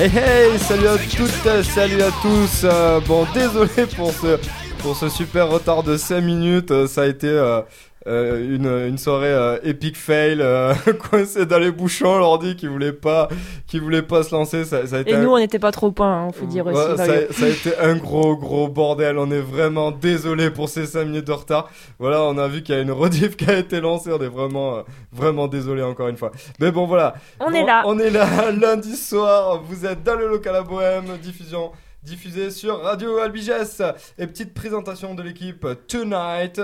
Hey hey, salut à toutes, salut à tous. Euh, bon, désolé pour ce, pour ce super retard de 5 minutes. Euh, ça a été euh, euh, une, une soirée euh, epic fail, euh, coincé dans les bouchons, l'ordi qui voulait pas, qui voulait pas se lancer. Ça, ça a été Et un- nous, on n'était pas trop point, hein, faut dire aussi. Ça, ça a été un gros gros bordel. On est vraiment désolé pour ces 5 minutes de retard. Voilà, on a vu qu'il y a une rediff qui a été lancée. On est vraiment euh, vraiment désolé encore une fois. Mais bon voilà. On est là. On est là lundi soir. Vous êtes dans le local à Bohème, diffusion diffusée sur Radio Albiges. Et petite présentation de l'équipe tonight.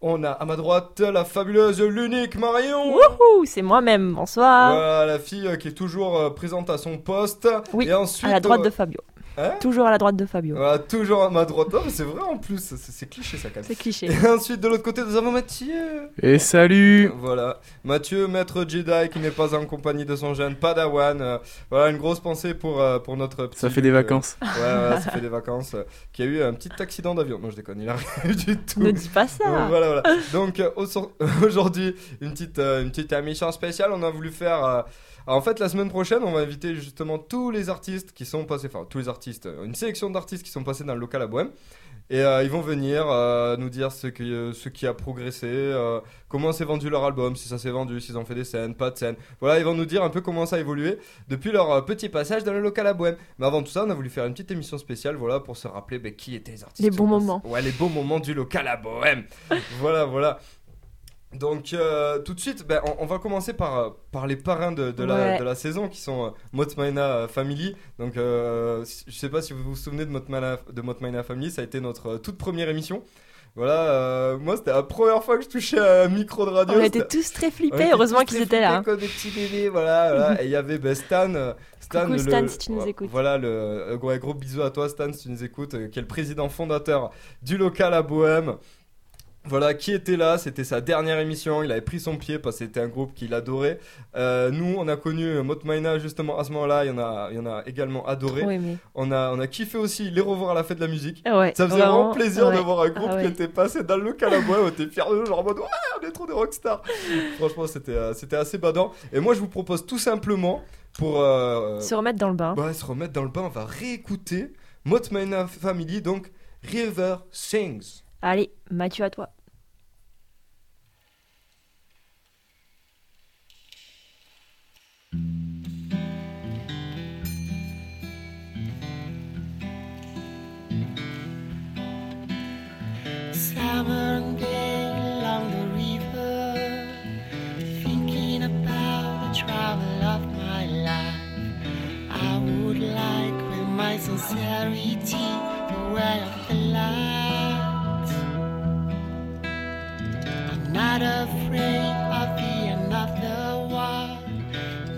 On a à ma droite la fabuleuse, l'unique Marion. Wouhou, c'est moi-même, bonsoir. Voilà, la fille qui est toujours euh, présente à son poste. Oui, Et ensuite, à la droite euh, de Fabio. Hein Toujours à la droite de Fabio. voilà, toujours à ma droite. Non, mais c'est vrai en plus, c'est cliché ça quand même. C'est cliché. Et ensuite, de l'autre côté, nous avons Mathieu. Et salut Voilà, Mathieu, maître Jedi qui n'est pas en compagnie de son jeune Padawan. Euh, voilà, une grosse pensée pour, euh, pour notre petit. Ça fait des euh, vacances. Ouais, ouais, ça fait des vacances. qui a eu un petit accident d'avion. Non, je déconne, il a rien eu du tout. Ne dis pas ça. Donc, voilà, voilà. Donc aujourd'hui, une petite, une petite émission spéciale. On a voulu faire. En fait, la semaine prochaine, on va inviter justement tous les artistes qui sont passés, enfin tous les artistes, euh, une sélection d'artistes qui sont passés dans le local à Bohème. Et euh, ils vont venir euh, nous dire ce qui, euh, ce qui a progressé, comment s'est vendu leur album, si ça s'est vendu, s'ils ont fait des scènes, pas de scènes. Voilà, ils vont nous dire un peu comment ça a évolué depuis leur petit passage dans le local à Bohème. Mais avant tout ça, on a voulu faire une petite émission spéciale, voilà, pour se rappeler ben, qui étaient les artistes. Les bons moments. Ouais, les bons moments du local à Bohème. voilà, voilà. Donc euh, tout de suite, ben, on, on va commencer par, euh, par les parrains de, de la, Ouais. de la saison qui sont euh, Motmaina euh, Family. Donc euh, je sais pas si vous vous souvenez de Motmaina, de Motmaina Family, ça a été notre toute première émission. Voilà, moi c'était la première fois que je touchais à un micro de radio. On était tous très flippés, était heureusement qu'ils étaient là. hein. Comme des petits bébés, voilà. voilà. Et il y avait ben, Stan. Stan, Coucou, le- Stan, si tu nous écoutes. Voilà, le gros, gros bisou à toi, Stan, si tu nous écoutes, qui est le président fondateur du local à Bohème. Voilà, qui était là, c'était sa dernière émission, il avait pris son pied parce que c'était un groupe qu'il adorait. Euh, nous, on a connu Motmaina justement à ce moment-là, il y en a, il y en a également adoré. Oui, mais. On, a, on a kiffé aussi les revoir à la fête de la musique. Ouais, Ça faisait vraiment, plaisir ouais. de voir un groupe Ah ouais. qui était passé dans le Bohème, on était fiers de nous, genre en mode ouais, on est trop des rockstars. Franchement, c'était euh, c'était assez badant. Et moi, je vous propose tout simplement pour euh, Se remettre dans le bain. Ouais, se remettre dans le bain, on va réécouter Motmaina Family, donc River Sings. Allez, Mathieu, à toi. Summer day along the river, thinking about the travel of my life. I would like, with my sincerity, the way of the light. Not afraid of the the world.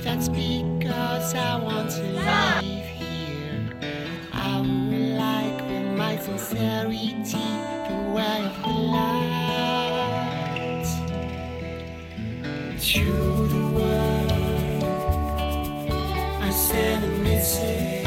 That's because I want to live here. I would like, with my sincerity, the way of the light. To the world, I send a message.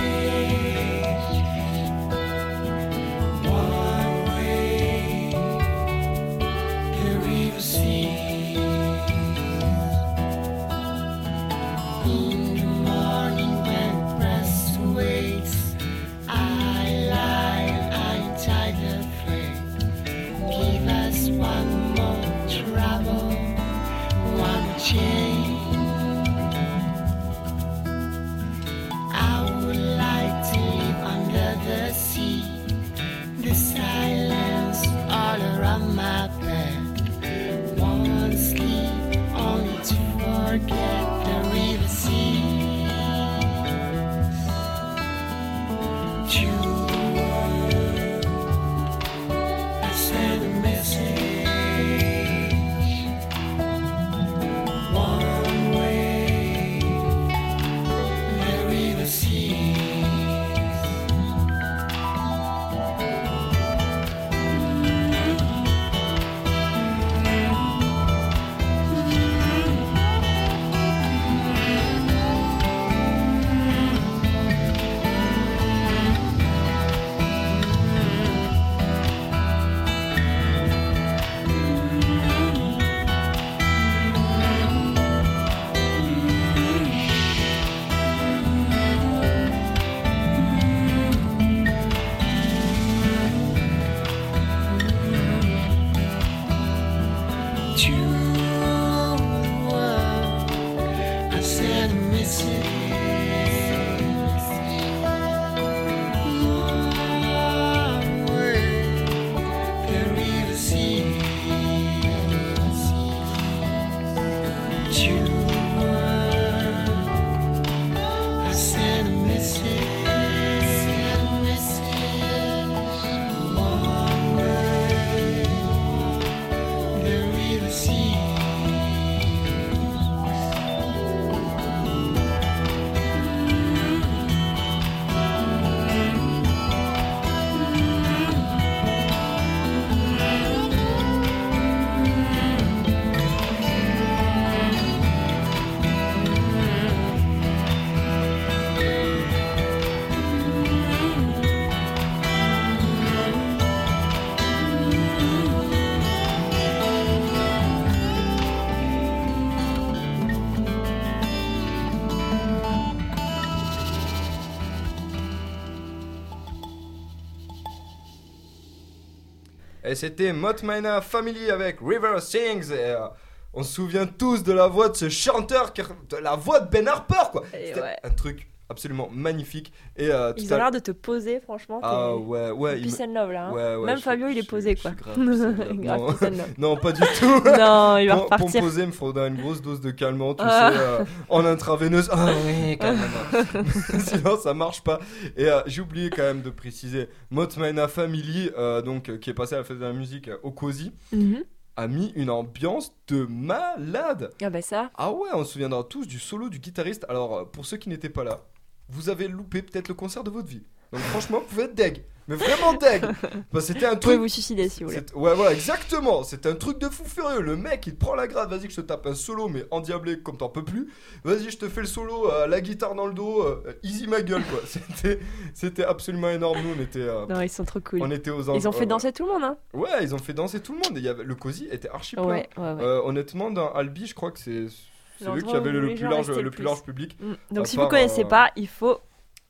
Et c'était Motmina Family avec River Sings. Et, euh, on se souvient tous de la voix de ce chanteur, qui- de la voix de Ben Harper, quoi. Ouais. un truc absolument magnifique. Et euh, Ils ont l'air de te poser, franchement. Ah ouais, ouais. Peace and love là. hein. ouais, ouais, Même je- Fabio, il est posé je quoi. grave. Grave Non. pas du tout. non, il va Pour, pour repartir. poser, il me faudra une grosse dose de calmant, tu Ah. sais, euh, en intraveineuse. Ah oui, quand même. Sinon, ça marche pas. Et euh, j'ai oublié quand même de préciser, Motmana Family, euh, donc, euh, qui est passé à la fête de la musique au COSI, Mhm. a mis une ambiance de malade. Ah bah ça. Ah ouais, on se souviendra tous du solo du guitariste. Alors, pour ceux qui n'étaient pas là, vous avez loupé peut-être le concert de votre vie. Donc franchement, vous pouvez être deg. Mais vraiment deg. Que c'était un Vous pouvez truc vous suicider si vous voulez. Ouais, voilà, exactement. C'est un truc de fou furieux. Le mec, il prend la grade. Vas-y, que je te tape un solo, mais endiablé comme t'en peux plus. Vas-y, je te fais le solo, euh, la guitare dans le dos. euh, easy ma gueule, quoi. C'était, c'était absolument énorme. Nous, on était, euh, Non, ils sont trop cool. on était aux Ils ont fait danser tout le monde, hein Ouais, ils ont fait danser tout le monde. Et y avait, le cosy était archi plein. Ouais, ouais, ouais. Honnêtement, dans Albi, je crois que c'est celui L'endroit qui avait où le, plus large, le plus large public. Mm. Donc si vous connaissez euh, pas, il faut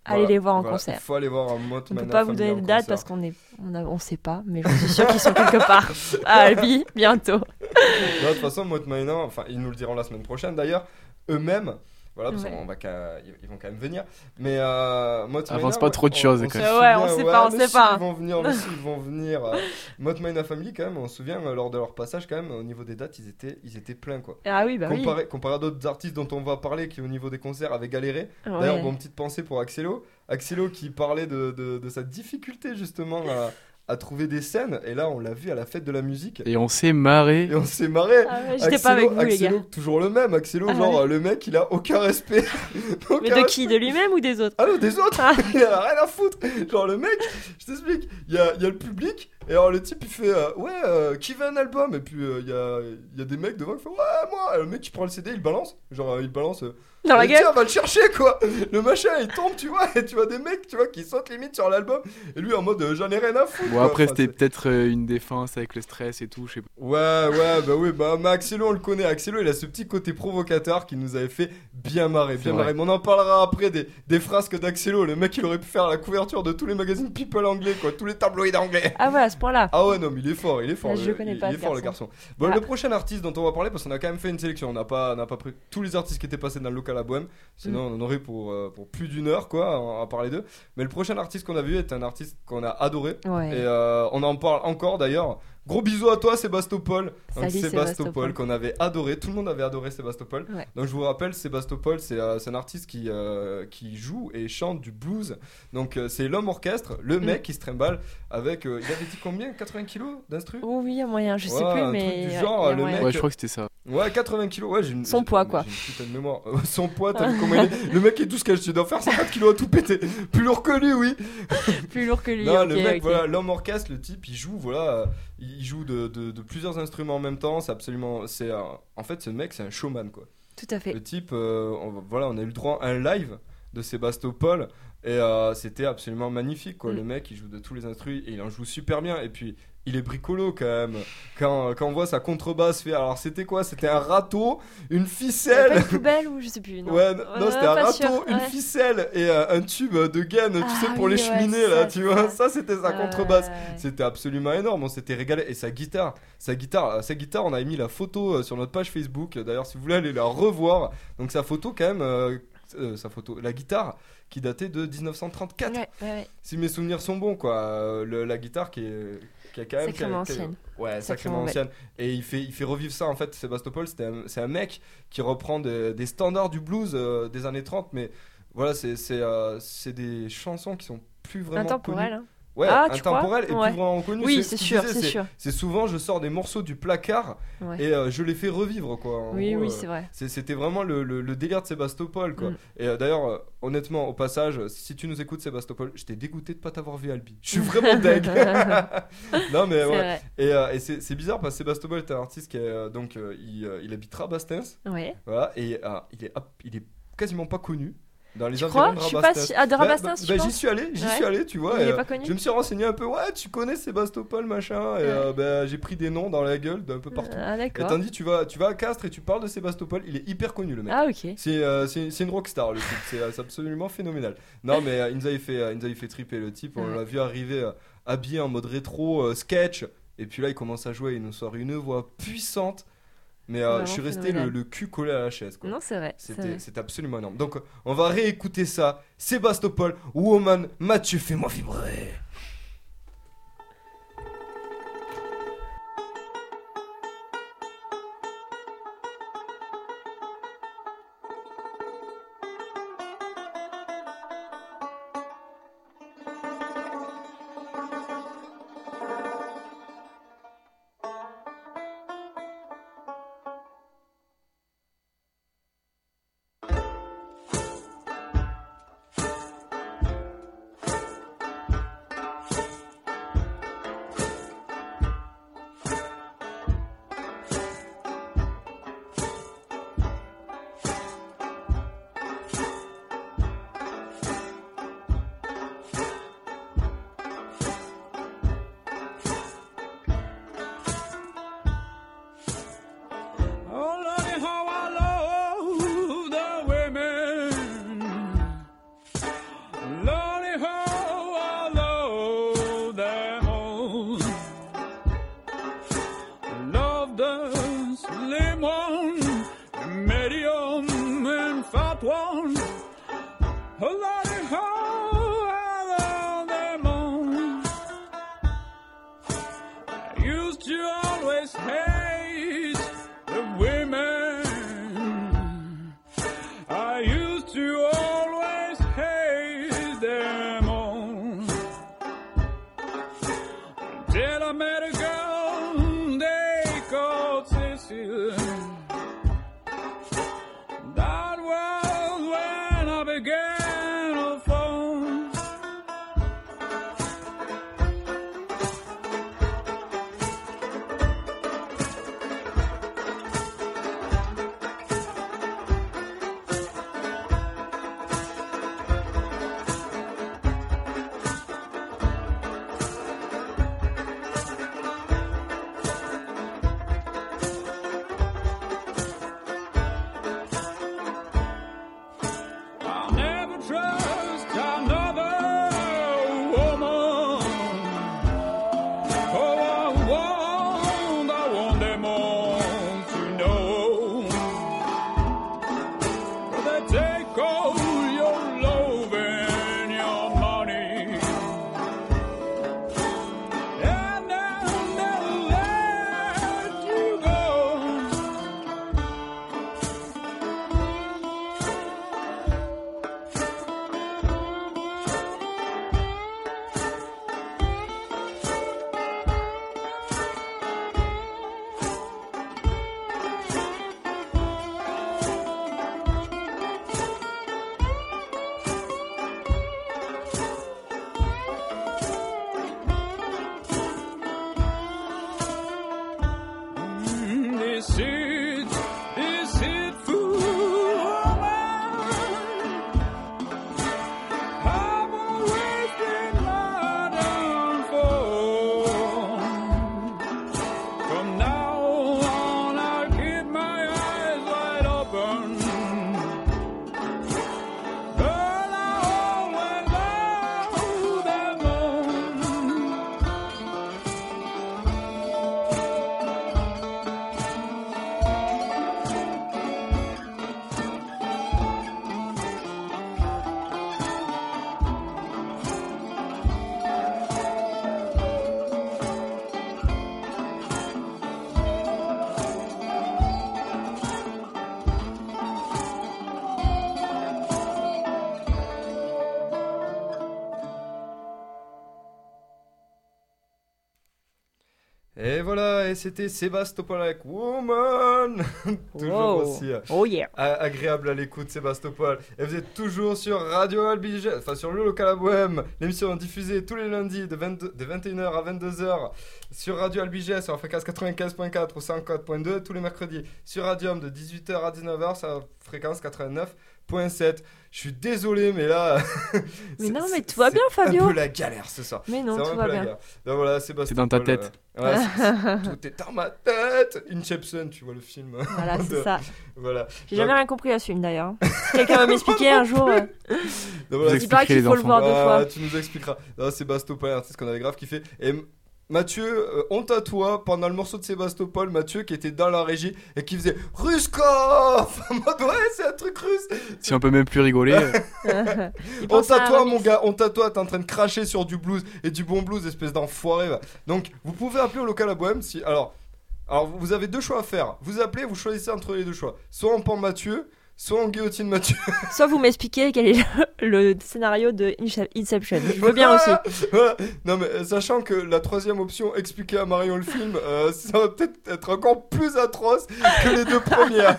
aller Voilà, les voir en voilà. concert. Il faut aller voir un Mot On peut Mana pas vous donner de date concert. parce qu'on est, on, a- on sait pas, mais je suis sûre qu'ils sont quelque part à Albi bientôt. De toute façon, Motmaina, enfin, ils nous le diront la semaine prochaine d'ailleurs, eux-mêmes. Voilà, parce Ouais. qu'on va ils vont quand même venir. Mais euh, Avance pas ouais, trop de choses, on quand se même. Ouais, on sait pas, on sait si, pas. Ils vont venir, mais si, ils vont venir. Euh, Family, quand même, on se souvient, euh, lors de leur passage, quand même, au niveau des dates, ils étaient, ils étaient pleins, quoi. Ah oui, bah oui. comparé, comparé à d'autres artistes dont on va parler qui, au niveau des concerts, avaient galéré. Ouais. D'ailleurs, bon, petite pensée pour Axelo. Axelo qui parlait de, de, de sa difficulté, justement, à, à trouver des scènes. Et là, on l'a vu à la fête de la musique. Et on s'est marré. Et on s'est marré. Ah ouais, J'étais pas avec vous, les Axelo, gars. toujours le même. Axelo, Ah genre, ouais. euh, le mec, il a aucun respect. Mais de qui? De lui-même ou des autres? Ah non, des autres, Ah. il a rien à foutre. Genre, le mec, je t'explique, il y a, il y a le public, et alors le type il fait euh, Ouais, euh, qui veut un album? Et puis euh, il y, a, il y a des mecs devant qui font Ouais, moi. Et le mec il prend le CD, il balance. Genre, euh, il balance. Dans la gueule Tiens, va le chercher quoi. Le machin il tombe, tu vois, et tu vois des mecs, tu vois, qui sautent limite sur l'album. Et lui en mode euh, J'en ai rien à foutre. Bon, quoi. après, Enfin, c'était c'est- peut-être euh, une défense avec le stress et tout, je sais pas. Ouais, ouais, bah oui, bah mais Axelo on le connaît. Axelo il a ce petit côté provocateur qui nous avait fait bien marrer, C'est bien vrai. marrer. Mais on en parlera après des, des frasques d'Axelo. Le mec il aurait pu faire la couverture de tous les magazines People anglais, quoi, tous les tabloïds anglais. Ah ouais, à ce point-là. Ah ouais, non, mais il est fort, il est fort. Ah, je le- le connais il, pas, il est ce fort le garçon. garçon. Bon, Ah. le prochain artiste dont on va parler, parce qu'on a quand même fait une sélection, on n'a pas, on n'a pas pris tous les artistes qui étaient passés dans le local à Bohème, sinon on en aurait pour, euh, pour plus d'une heure, quoi, à, à parler d'eux. Mais le prochain artiste qu'on a vu est un artiste qu'on a adoré, Ouais. et euh, on en parle encore d'ailleurs. Gros bisous à toi Sébastopol. Donc Sébastopol Sébastopol. qu'on avait adoré, tout le monde avait adoré Sébastopol. Ouais. Donc je vous rappelle, Sébastopol c'est euh, un artiste qui, euh, qui joue et chante du blues. Donc euh, c'est l'homme orchestre, le Mm. mec qui se trimballe avec, euh, il avait dit combien? 80 kilos d'instru? Oh oui, il y a moyen, je sais Ouais, plus, un mais. truc du genre, le moyen. mec- Ouais, je crois que c'était ça. Ouais 80 kilos, ouais j'ai une- Son poids, quoi. J'ai une putain de mémoire. Euh, Son poids, t'as vu comment il est? Le mec est tout ce qu'il tu dois faire 50 kilos à tout péter. Plus lourd que lui, oui. Plus lourd que lui. Non, le mec, voilà, l'homme orchestre, le type, il joue, voilà, euh, il joue de, de- de plusieurs instruments en même temps. C'est absolument, c'est, un- en fait, ce mec, c'est un showman, quoi. Tout à fait. Le type, euh, on- voilà, on a eu le droit à un live de Sébastopol et euh, c'était absolument magnifique, quoi. Mm. Le mec, il joue de tous les instruments et il en joue super bien. Et puis, il est bricolo quand même. Quand, quand on voit sa contrebasse faire, alors c'était quoi? C'était un râteau, une ficelle. Pas une poubelle ou je sais plus. Non. Ouais, non, non, c'était un râteau, sûr, une ouais. ficelle et euh, un tube de gaine, tu Ah sais, pour oui, les ouais, c'est là, tu vois? ça. C'était sa contrebasse. Euh, C'était absolument énorme, on s'était régalé. Et sa guitare, sa guitare, euh, sa guitare, on avait mis la photo euh, sur notre page Facebook. D'ailleurs, si vous voulez aller la revoir, donc sa photo quand même, euh, euh, sa photo, la guitare qui datait de 1934. Ouais, ouais, ouais. Si mes souvenirs sont bons, quoi. Euh, le- la guitare qui est qui a quand même Sacrément qui a- qui a- ancienne. Ouais, sacrément ancienne. Et il fait, il fait revivre ça en fait. Sébastopol, c'était un- c'est un mec qui reprend des, des standards du blues euh, des années 30, mais voilà, c'est c'est euh, c'est des chansons qui sont plus vraiment Intemporel. connues. hein. Ouais, Ah, intemporel et crois plus vraiment connu. Oui, ce c'est sûr, c'est sûr. C'est souvent, je sors des morceaux du placard Ouais. et euh, je les fais revivre, quoi. Oui, gros, oui, euh, c'est vrai. C'était vraiment le, le- le délire de Sébastopol, quoi. Mm. Et euh, d'ailleurs, honnêtement, au passage, si tu nous écoutes, Sébastopol, j'étais dégoûté de pas t'avoir vu Albi. Je suis vraiment deg. non, mais ouais. Et, et c'est bizarre parce que Sébastopol est un artiste qui est, donc il, euh, il habite Rabastens, Ouais. voilà, et il est il est quasiment pas connu dans les Tu environs de Je suis pas si- Ah, de Bah, Rabastens, bah, bah, j'y suis allé, j'y Ouais. suis allé, tu vois. Il et, est euh, pas connu Je me suis renseigné un peu. Ouais, tu connais Sébastopol, machin. Et euh, bah, j'ai pris des noms dans la gueule d'un peu partout. Ah, Et tandis, tu vas, tu vas à Castres et tu parles de Sébastopol. Il est hyper connu, le mec. Ah, ok. C'est euh, une rockstar le type, c'est absolument phénoménal. Non mais euh, il nous avait fait, euh, il nous avait fait triper le type, on l'a vu arriver habillé en mode rétro, sketch, Et puis là, il commence à jouer, il nous sort une voix puissante. Mais euh, je suis resté le, cul collé à la chaise. Quoi. Non, c'est vrai. c'était absolument énorme. Donc, on va réécouter ça. Sébastopol, Woman, Mathieu, fais-moi vibrer. Et voilà, et c'était Sébastopol avec Woman. toujours Wow. aussi euh, Oh yeah. agréable à l'écoute, Sébastopol. Et vous êtes toujours sur Radio Albigé, enfin sur le local à Bohème. L'émission est diffusée tous les lundis de, 22 de 21h à 22h sur Radio Albigé, sur la fréquence 95.4 ou 104.2. Tous les mercredis sur Radium de 18h à 19h sur la fréquence 89.7. Je suis désolé, mais là. Mais c'est- non, mais c'est- tout va bien, C'est un Fabio. peu la galère ce soir. Mais non, C'est tout va bien. Donc voilà. C'est dans ta tête. euh, ouais, c'est- tout est dans ma tête. Inception, tu vois le film. Voilà, c'est ça. Voilà. J'ai jamais rien compris à ce film d'ailleurs. Si quelqu'un va m'expliquer un jour. euh, Donc voilà, Vous Il paraît qu'il faut le voir deux Ah, fois. tu nous expliqueras. Non, Sébastopol, un artiste qu'on avait grave kiffé. Et Mathieu, euh, honte à toi, pendant le morceau de Sébastopol, Mathieu qui était dans la régie et qui faisait Ruskov En mode ouais, c'est un truc russe Si on peut même plus rigoler. euh, Honte à toi, mon gars, honte à toi, t'es en train de cracher sur du blues et du bon blues, espèce d'enfoiré. Donc, vous pouvez appeler au local à Bohème si. Alors, alors, vous avez deux choix à faire. Vous appelez, vous choisissez entre les deux choix. Soit en pan Mathieu, soit en guillotine Mathieu. Soit vous m'expliquez quel est le, le scénario de Ince- Inception. Je veux bien aussi. Voilà. Non, mais euh, sachant que la troisième option, expliquer à Marion le film, euh, ça va peut-être être encore plus atroce que les deux premières.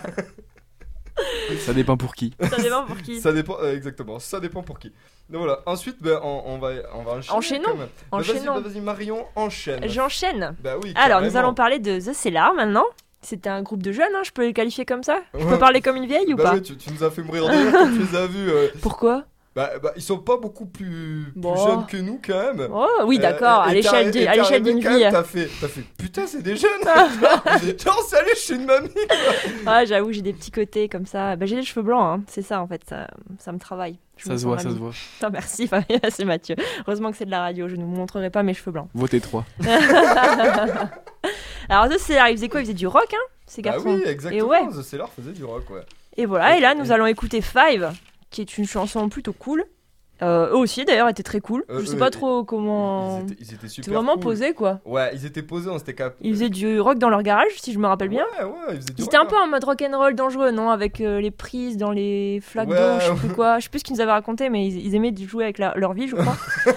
ça dépend pour qui. Ça dépend pour qui. ça dépend, euh, exactement, ça dépend pour qui. Donc voilà, ensuite, ben, on, on va, on va enchaîner. Enchaînons. Bah, vas-y, Enchaînons. bah, Vas-y, Marion, enchaîne. J'enchaîne. Bah oui. Alors, nous allons parler de The Cellar maintenant. C'était un groupe de jeunes, hein, je peux les qualifier comme ça? Je Ouais. peux parler comme une vieille ou bah pas? oui, tu, tu nous as fait mourir de rire quand tu les as vus. euh, Pourquoi? Bah, bah, ils sont pas beaucoup plus, plus Bon. jeunes que nous quand même. Oh oui, d'accord, Euh, à l'échelle d'une vie. même, T'as fait, t'as fait, putain, c'est des jeunes. genre, genre, salut, je suis une mamie. Ah, j'avoue, j'ai des petits côtés comme ça. Bah, j'ai les cheveux blancs, hein. c'est ça en fait, ça, ça me travaille. Je Ça se voit, ça se voit. Ah, merci, Fabien, c'est Mathieu. Heureusement que c'est de la radio, je ne vous montrerai pas mes cheveux blancs. Votez 3. Alors, The Cellar, ils faisaient quoi? Ils faisaient du rock, hein, ces Bah garçons? oui, exactement. ouais. The Cellar faisait du rock, ouais. Et voilà, et là, nous Et- allons écouter Five, qui est une chanson plutôt cool. Euh, eux aussi, d'ailleurs, étaient très cool. Euh, je sais eux, pas trop comment. Ils étaient, ils étaient super. C'est vraiment cool. posé, quoi. Ouais, ils étaient posés, on s'était cap. Ils faisaient du rock dans leur garage, si je me rappelle bien. Ouais, ouais, ils faisaient du Ils étaient un rock, peu en mode rock'n'roll dangereux, non Avec euh, les prises dans les flaques Ouais, d'eau, je sais plus quoi. Je sais plus ce qu'ils nous avaient raconté, mais ils, ils aimaient jouer avec la- leur vie, je crois. hein.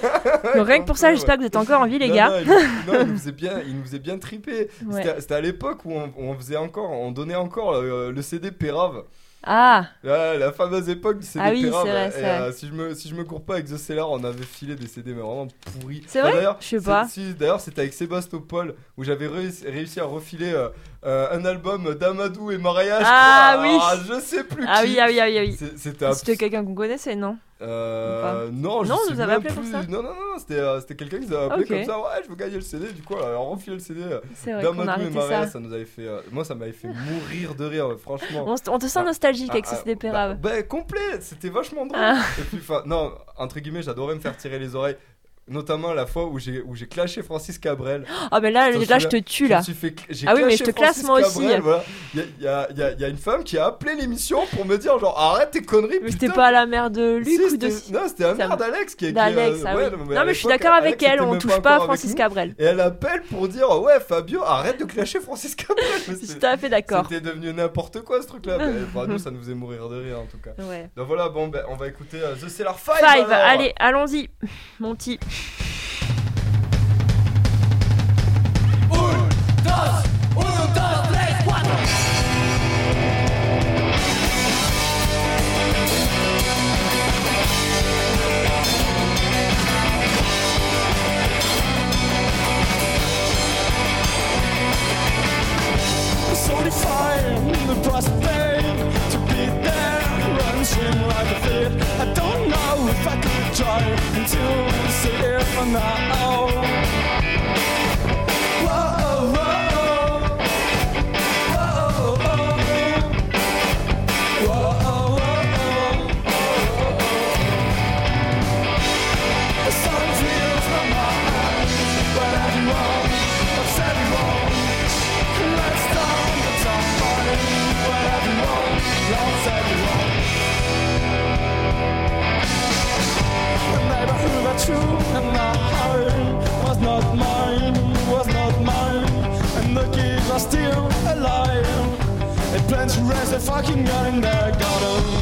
Donc rien que pour ça, j'espère que vous êtes encore en vie, les Non, gars. Non, ils, non, nous bien, nous bien triper. C'était- C'était à l'époque où on, on faisait encore, on donnait encore le CD Pérave. Ah, La, la fameuse époque du CD Ah oui, c'est vrai, Et, c'est vrai. euh, si je me si je me cours pas avec The Cellar, on avait filé des CD mais vraiment pourris. C'est vrai d'ailleurs, Je sais pas. Si, d'ailleurs, c'était avec Sébastopol où j'avais réussi, à refiler euh, euh, un album d'Amadou et Maria. je Ah crois. oui. Ah, je sais plus Ah qui. oui, ah oui, ah oui, ah oui. C'était quelqu'un qu'on connaissait, non? Euh, non, je Non, sais vous avez même appelé pour plus. ça Non, non, non, non, c'était euh, c'était quelqu'un qui nous a appelé comme ça. Ouais, je veux gagner le CD. Du coup, alors, on refile le CD euh, C'est vrai qu'on a d'Amadou et Maria. ça. Ça. nous avait fait. euh, moi, ça m'avait fait mourir de rire, franchement. On, te sent Ah, nostalgique avec Ah, ce ah, CD bah, Pérave. bah, complet, c'était vachement drôle. Ah. Et puis, enfin, non, entre guillemets, j'adorais me faire tirer les oreilles. Notamment la fois où j'ai où j'ai clashé Francis Cabrel. Ah, mais là, Je te là, je te tue, là. fait Ah oui, mais je te classe, moi aussi. Cabrel, voilà. Il y a, il y a- il y a- une femme qui a appelé l'émission pour me dire genre arrête tes conneries. Mais c'était pas la mère de Luc Si, ou de. Non, c'était Ça mère d'Alex qui est. qui, D'Alex, euh, ah ouais, oui. mais Non, mais je suis d'accord avec elle, on touche pas à Francis. Cabrel. Et elle appelle pour dire ouais Fabio arrête de clasher Francis Cabrel. Je suis tout à fait d'accord. C'était devenu n'importe quoi ce enfin, nous ça nous faisait mourir de rire en tout cas. Ouais. Donc voilà bon ben on va écouter euh, The Cellar Five. Five, alors. allez, allons-y, mon petit. Un, dos, drive until we sit here for now. let's raise the fucking gun in the garden.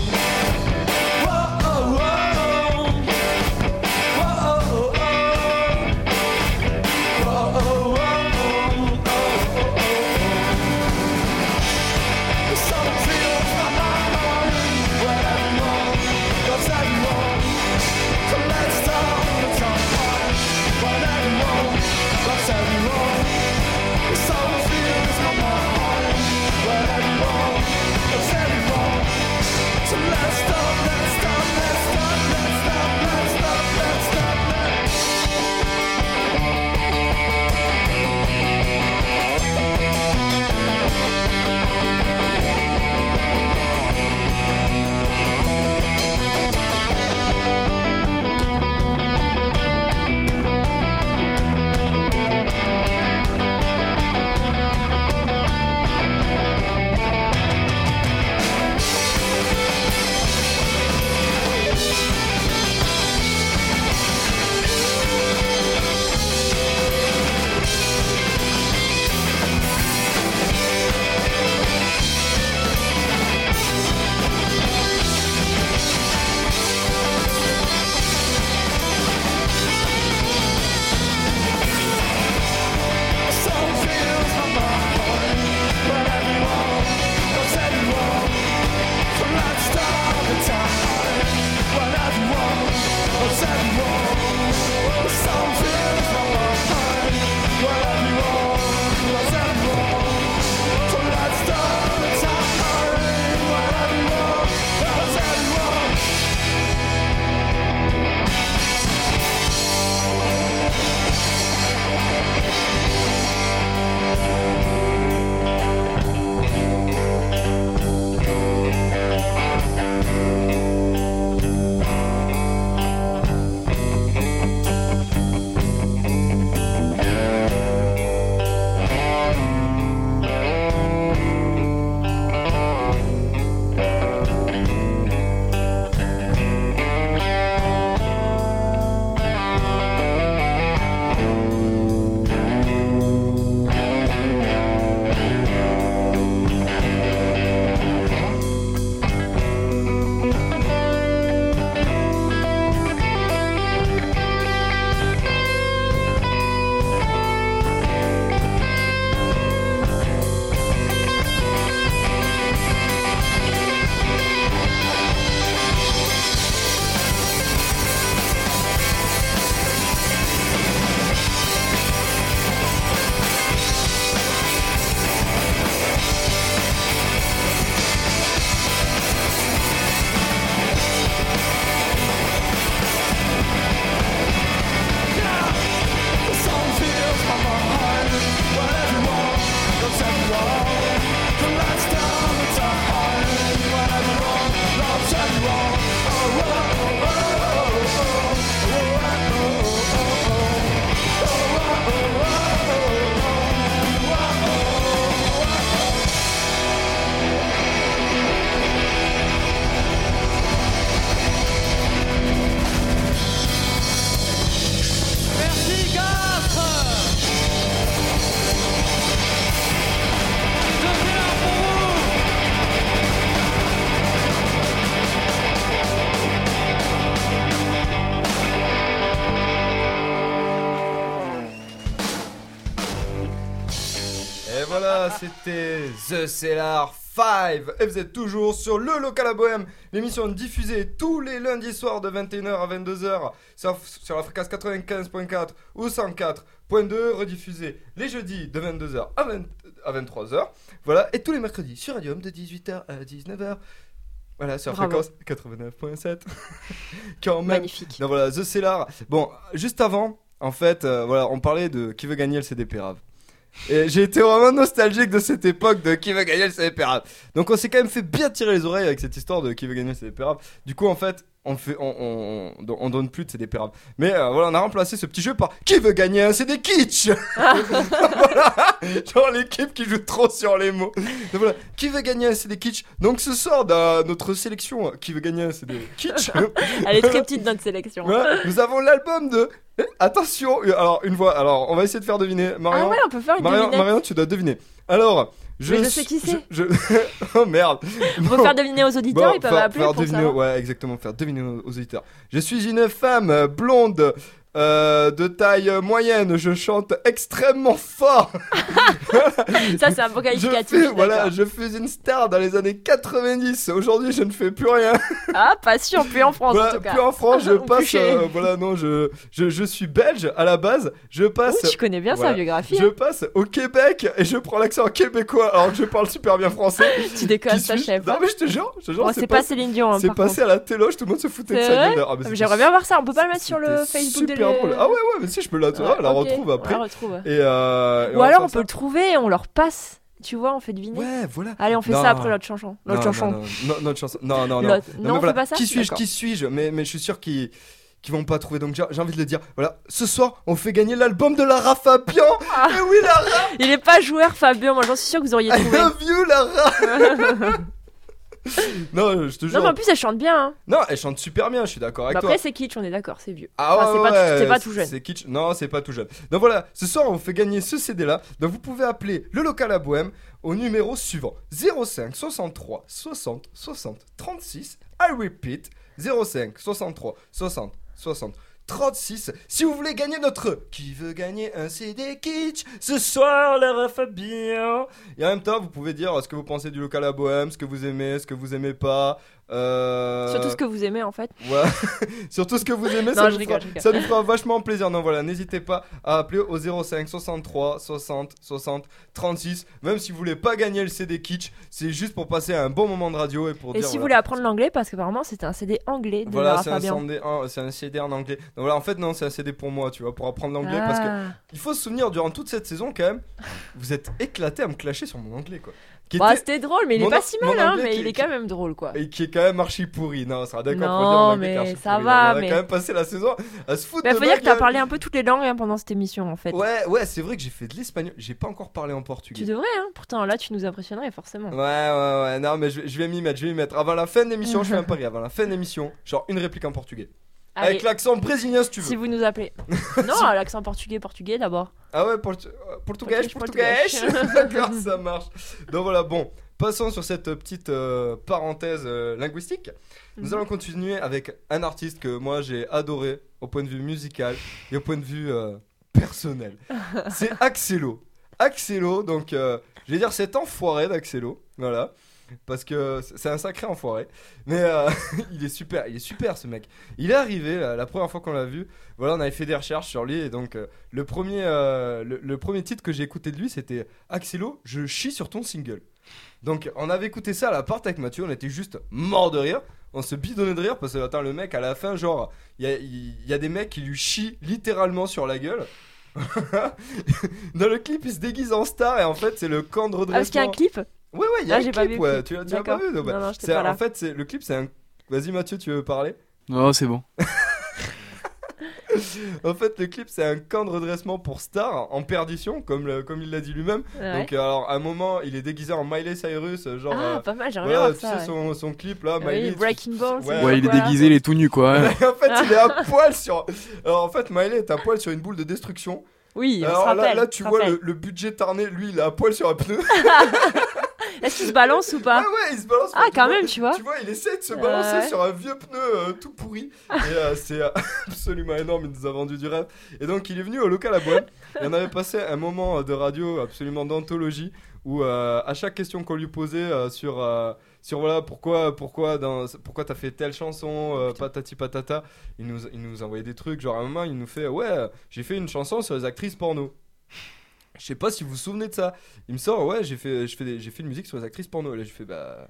C'était The Cellar 5. Et vous êtes toujours sur le local à Bohème, l'émission diffusée tous les lundis soirs de 21h à 22h sur, sur la fréquence 95.4 ou 104.2, rediffusée les jeudis de 22h à, 20 à 23h. Voilà, et tous les mercredis sur Radium de 18h à 19h. Voilà, sur Bravo. fréquence 89.7. Quand même. Magnifique. Non, voilà, The Cellar. Bon, juste avant, en fait, euh, voilà, on parlait de qui veut gagner le CDP Rave. Et j'ai été vraiment nostalgique de cette époque de qui veut gagner le CDP Rave. Donc on s'est quand même fait bien tirer les oreilles avec cette histoire de qui veut gagner le CDP Rave. Du coup, en fait, on fait, on, on, on- on donne plus de CDP Rave. Mais euh, voilà, on a remplacé ce petit jeu par qui veut gagner un CD Kitsch. voilà, genre l'équipe qui joue trop sur les mots. Donc voilà, qui veut gagner un CD Kitsch. Donc ce soir, dans notre sélection, euh, qui veut gagner un CD Kitsch. Elle est très petite notre sélection. Nous avons l'album de. Eh, Attention, alors une voix. Alors on va essayer de faire deviner. Ah Marion, ouais, on peut faire une Marion, tu dois deviner. Alors, je. Mais je sais qui c'est. je- oh merde. On peut faire deviner aux auditeurs, ils peuvent faire, appeler faire pour deviner, ouais, exactement, faire deviner aux, aux auditeurs. Je suis une femme euh, blonde. Euh, de taille moyenne, je chante extrêmement fort. Ça, c'est un Je qualificatif. fais, je suis voilà, je fais une star dans les années 90. Aujourd'hui, je ne fais plus rien. Ah, pas sûr, plus en France Voilà, en tout cas. plus en France, je passe. euh, voilà, non, je, je, je suis belge à la base. Je passe. Tu connais bien Voilà. sa biographie. Je hein. passe au Québec et je prends l'accent québécois alors que je parle super bien français. Tu déconnes, ça, savais Non mais je te jure, je te jure, Bon, c'est pas Céline Dion. hein, c'est passé à la téloge, tout le monde se foutait de gueule. Ah, J'aimerais bien voir ça. On peut pas le mettre sur le Facebook de super les- drôle. Ah ouais ouais, mais si je peux la, Ouais, la ok, retrouve après. On la retrouve. Et, euh, et Ou alors on peut le trouver et on leur passe. Tu vois, on fait deviner. Ouais, voilà. Allez, on fait Non. ça après l'autre chanson. Non, chanson. non, non, notre chanson. Non, non, non. Non, on voilà. fait pas ça Qui suis-je. Qui suis-je mais, mais je suis sûr qu'ils qu'ils vont pas trouver. Donc j'ai envie de le dire. Voilà, ce soir, on fait gagner l'album de Lara Fabian. Ah. Et oui, Lara, Il est pas joueur, Fabien. Moi, j'en suis sûr que vous auriez I trouvé. love you, Lara. non, je te Non, jure. mais en plus, elle chante bien. hein. Non, elle chante super bien, je suis d'accord avec Bah, toi. après, c'est kitsch, on est d'accord, c'est vieux. Ah Enfin, c'est ouais, pas, ouais, c'est pas tout jeune. C'est kitsch. Non, c'est pas tout jeune. Donc voilà, ce soir on fait gagner ce CD là. Donc vous pouvez appeler le local à Bohème au numéro suivant 05 63 60 60 36. I repeat 05 63 60 60 36. Si vous voulez gagner notre Qui veut gagner un CD kitsch ce soir, Lara Fabien Et en même temps, vous pouvez dire ce que vous pensez du local à Bohème, ce que vous aimez, ce que vous aimez pas. Euh... Surtout ce que vous aimez en fait. Ouais. Surtout ce que vous aimez, Non, ça, nous rigole, fera, je rigole. ça nous fera vachement plaisir. Non, voilà, n'hésitez pas à appeler au 05 63 60 60 36. Même si vous voulez pas gagner le CD Kitsch, c'est juste pour passer un bon moment de radio et pour Et dire. si vous voulez apprendre l'anglais, parce qu'apparemment c'était un CD anglais de Voilà, un. CD, c'est un CD en anglais. Donc voilà, en fait, non, c'est un CD pour moi, tu vois, pour apprendre l'anglais. Parce que Ah. il faut se souvenir, durant toute cette saison, quand même, vous êtes éclaté à me clasher sur mon anglais, quoi. Bah, était- c'était drôle, mais il est mon pas an- si mal, hein, mais qui- il est quand même drôle quoi. et qui est quand même archi pourri. Non, ça sera d'accord pour dire anglais mais est ça pourri. va, On a mais- quand même passé la saison à se foutre Mais de faut dire que t'as parlé un peu toutes les langues hein, pendant cette émission en fait. Ouais, ouais, c'est vrai que j'ai fait de l'espagnol. J'ai pas encore parlé en Tu portugais. devrais, hein. Pourtant là, tu nous impressionnerais forcément. Ouais, ouais, ouais. Non, mais je, vais- je vais m'y mettre. Je vais m'y mettre. Avant la fin de l'émission, je fais un pari. Avant la fin de l'émission, genre une réplique en portugais. Allez, Avec l'accent brésilien si tu veux. si vous nous appelez. non, l'accent portugais, portugais d'abord. Ah ouais, portu- euh, portugais, Portugais, portugais. D'accord, ça marche. Donc voilà, bon. Passons sur cette petite euh, parenthèse euh, linguistique. Nous Mhm. allons continuer avec un artiste que moi j'ai adoré au point de vue musical et au point de vue euh, personnel. C'est Axelo. Axelo, donc je vais dire cet enfoiré d'Axelo, voilà. Parce que c'est un sacré enfoiré. Mais euh, il est super, il est super ce mec. Il est arrivé la, la première fois qu'on l'a vu. Voilà, on avait fait des recherches sur lui et donc euh, le premier, euh, le, premier titre que j'ai écouté de lui c'était Axelo, je chie sur ton single. Donc on avait écouté ça à l'appart avec Mathieu, on était juste mort de rire. On se bidonnait de rire parce que attends, le mec à la fin, genre, il y a, des mecs qui lui chient littéralement sur la gueule. Dans le clip, il se déguise en star et en fait, c'est le camp de Ah, parce qu'il y a redressement. un clip? Ouais, ouais, il y a Ah, un clip, ouais. clip. Tu, l'as- tu l'as pas D'accord. vu non, bah, Non, non, j'étais c'est- pas là. En fait, c'est le clip, c'est un. Vas-y, Mathieu, tu veux parler? Non, c'est bon. En fait, le clip, c'est un camp de redressement pour stars en perdition, comme, le- comme il l'a dit lui-même. Ouais. Donc, euh, alors, à un moment, il est déguisé en Miley Cyrus, euh, genre. Ah, euh, pas mal, j'aimerais voilà, voir tu ça. sais, ouais. son, son clip là, Ah Miley. oui, tu- Breaking Ball. Ouais. Ouais, il est déguisé, il est tout nu quoi. hein. En fait, il est à poil sur. Alors, en fait, Miley est à poil sur une boule de destruction. Oui, on se Alors là, rappelle. là, tu se vois le budget tarné, lui, il est à poil sur un pneu. Est-ce qu'il se balance ou Ah pas ouais, il se balance. Ah, quand vois- même, tu vois. Tu vois, il essaie de se Euh, balancer ouais. sur un vieux pneu euh, tout pourri. Et euh, c'est euh, absolument énorme, il nous a vendu du rêve. Et donc, il est venu au local à Boîte. Et on avait passé un moment de radio absolument d'anthologie où à chaque question qu'on lui posait sur, sur voilà, pourquoi, pourquoi, dans, pourquoi t'as fait telle chanson, euh, patati patata, il nous, il nous envoyait des trucs. Genre, à un moment, il nous fait Ouais, j'ai fait une chanson sur les actrices porno. Je sais pas si vous vous souvenez de ça. Il me sort, ouais, j'ai fait, j'ai fait une musique sur les actrices porno. Et là, je fais, bah.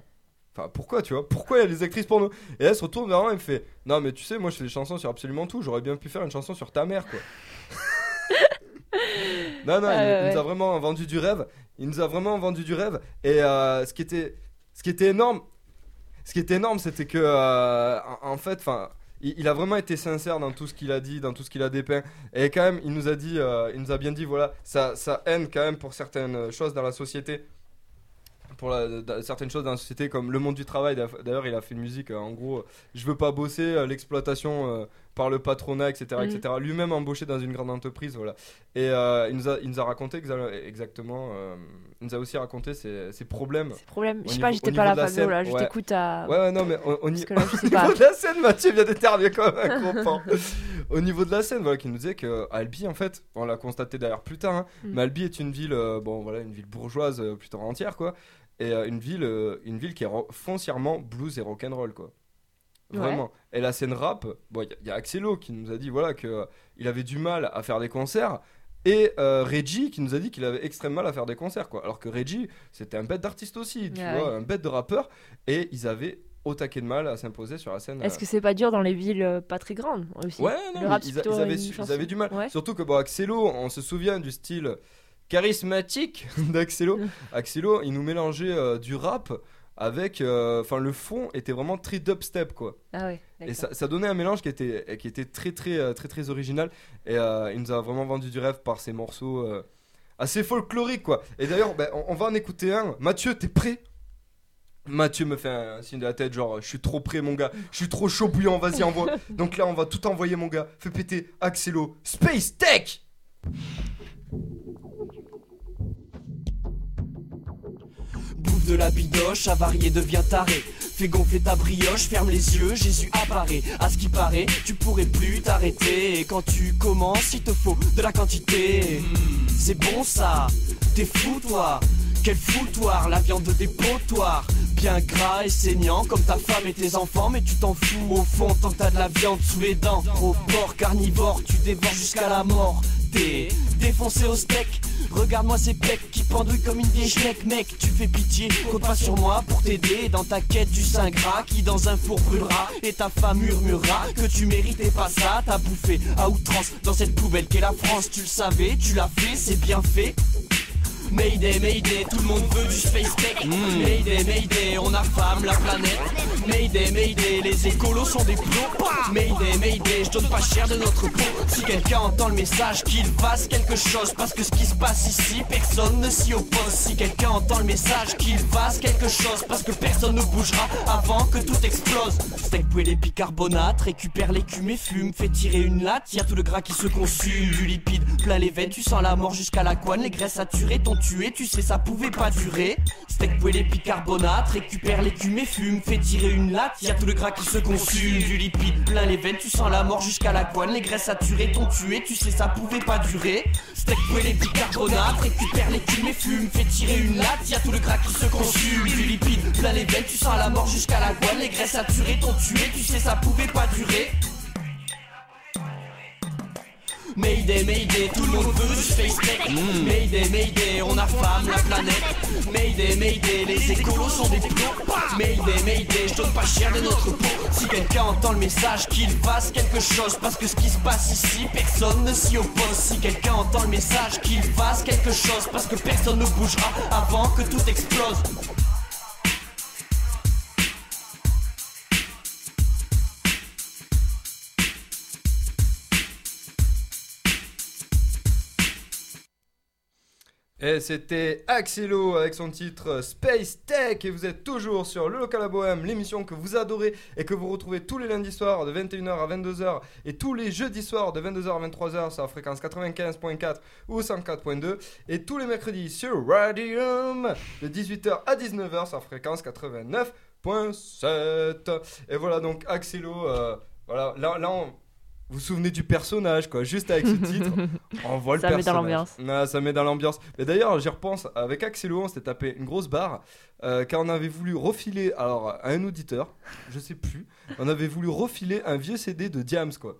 Enfin, pourquoi, tu vois? Pourquoi il y a des actrices porno? Et elle se retourne vers moi et me fait, non, mais tu sais, moi, je fais des chansons sur absolument tout. J'aurais bien pu faire une chanson sur ta mère, quoi. non, non, Ah, il, ouais, il nous a vraiment vendu du rêve. Il nous a vraiment vendu du rêve. Et euh, ce qui était, ce qui était énorme, ce qui était énorme, c'était que, euh, en, en fait, enfin. Il, a vraiment été sincère dans tout ce qu'il a dit, dans tout ce qu'il a dépeint. Et quand même, il nous a dit, euh, il nous a bien dit, voilà, sa, sa haine quand même pour certaines choses dans la société, pour certaines choses dans la société comme le monde du travail. D'ailleurs, il a fait une musique, euh, en gros, euh, je veux pas bosser, l'exploitation par le patronat, etc., etc. Lui-même embauché dans une grande entreprise, voilà. Et euh, il, nous a, il nous a raconté exa- exactement, euh, il nous a aussi raconté ses, ses problèmes. C'est problème. Au Je sais pas, j'étais pas là, Fabio, là. Je ouais. t'écoute à. Ouais, ouais, non, mais au, au ni- Parce que là, je sais au pas. niveau de la scène, Mathieu vient d'éternuer comme un porc. Au niveau de la scène, voilà, qui nous disait que Albi, en fait, on l'a constaté d'ailleurs plus tard, hein, Mm. mais Albi est une ville, euh, bon voilà, une ville bourgeoise plutôt entière, quoi, et une ville, une ville qui est foncièrement blues et rock'n'roll, quoi. Ouais. Vraiment. Et la scène rap, bon, il y, y a Axelo qui nous a dit voilà que euh, il avait du mal à faire des concerts. Et euh, Reggie qui nous a dit qu'il avait extrêmement mal à faire des concerts quoi. Alors que Reggie c'était un bête d'artiste aussi, tu vois, ouais. un bête de rappeur. Et ils avaient au taquet de mal à s'imposer sur la scène. Est-ce euh, que c'est pas dur dans les villes pas très grandes aussi? Ouais, non, Le rap, ils, a- ils avaient, ils du mal. Ouais. Surtout que bon, Axelo, on se souvient du style charismatique d'Axelo. Axelo, il nous mélangeait euh, du rap avec. euh, Enfin, le fond était vraiment très dubstep, quoi. Ah ouais. Et ça, ça donnait un mélange qui était, qui était très, très, euh, très, très original. Et euh, il nous a vraiment vendu du rêve par ces morceaux euh, assez folkloriques, quoi. Et d'ailleurs, on, on va en écouter un. Mathieu, t'es prêt? Mathieu me fait un signe de la tête, genre je suis trop prêt, mon gars. Je suis trop chaud bouillant, vas-y, envoie. Donc là, on va tout envoyer, mon gars. Fais péter Axelo. Space Tech de la bidoche, avarié devient taré. Fais gonfler ta brioche, ferme les yeux, Jésus apparaît. À ce qui paraît, tu pourrais plus t'arrêter. Et quand tu commences, il te faut de la quantité. C'est bon ça, t'es fou toi. Quel foutoir, la viande des potoirs. Bien gras et saignant comme ta femme et tes enfants, mais tu t'en fous au fond tant que t'as de la viande sous les dents. Au porc carnivore, tu dévores jusqu'à la mort. T'es défoncé au steak. Regarde-moi ces pecs qui pendouillent comme une vieille schneck, mec. Tu fais pitié, compte pas sur moi pour t'aider dans ta quête du saint gras qui dans un four brûlera. Et ta femme murmurera que tu méritais pas ça. T'as bouffé à outrance dans cette poubelle qu'est la France. Tu le savais, tu l'as fait, c'est bien fait. Mayday, Mayday, tout le monde veut du space tech. Mayday, Mayday, on affame la planète. Mayday, Mayday, les écolos sont des plots. Mayday, Mayday, je donne pas cher de notre peau. Si quelqu'un entend le message, qu'il fasse quelque chose. Parce que ce qui se passe ici, personne ne s'y oppose. Si quelqu'un entend le message, qu'il fasse quelque chose. Parce que personne ne bougera avant que tout explose. Steak les bicarbonate, récupère l'écume et fume. Fait tirer une latte, y a tout le gras qui se consume. Du lipide plein les veines, tu sens la mort jusqu'à la couenne. Les graisses saturées t'ont tu sais, ça pouvait pas durer. Steak les bicarbonate, récupère l'écume et fume. Fait tirer une latte, y a tout le gras qui se consume. Du lipide plein les veines, tu sens la mort jusqu'à la couenne. Les graisses saturées t'ont tué, tu sais, ça pouvait pas durer. Steak les bicarbonate, récupère l'écume et fume. Fait tirer une latte, y a tout le gras qui se consume. Du lipide plein les veines, tu sens la mort jusqu'à la couenne. Les graisses saturées t'ont tué, tu sais, ça pouvait pas durer. Mayday, Mayday, tout le monde veut du space tech. Mayday, Mayday, on affame la planète. Mayday, Mayday, les écolos sont des plots. Mayday, Mayday, je donne pas cher de notre peau. Si quelqu'un entend le message, qu'il fasse quelque chose. Parce que ce qui se passe ici, personne ne s'y oppose. Si quelqu'un entend le message, qu'il fasse quelque chose. Parce que personne ne bougera avant que tout explose. Et c'était Axelo avec son titre Space Tech et vous êtes toujours sur le local à Bohème, l'émission que vous adorez et que vous retrouvez tous les lundis soirs de 21h à 22h et tous les jeudis soirs de 22h à 23h sur la fréquence 95.4 ou 104.2 et tous les mercredis sur Radium de 18h à 19h sur la fréquence 89.7. Et voilà donc Axelo, euh, voilà, là, là on- vous vous souvenez du personnage quoi, juste avec ce titre, on voit le Ça met dans l'ambiance. Ah, ça met dans l'ambiance. Mais d'ailleurs, j'y repense, avec Axelo, on s'était tapé une grosse barre euh, car on avait voulu refiler alors à un auditeur, je sais plus, on avait voulu refiler un vieux CD de Diams quoi.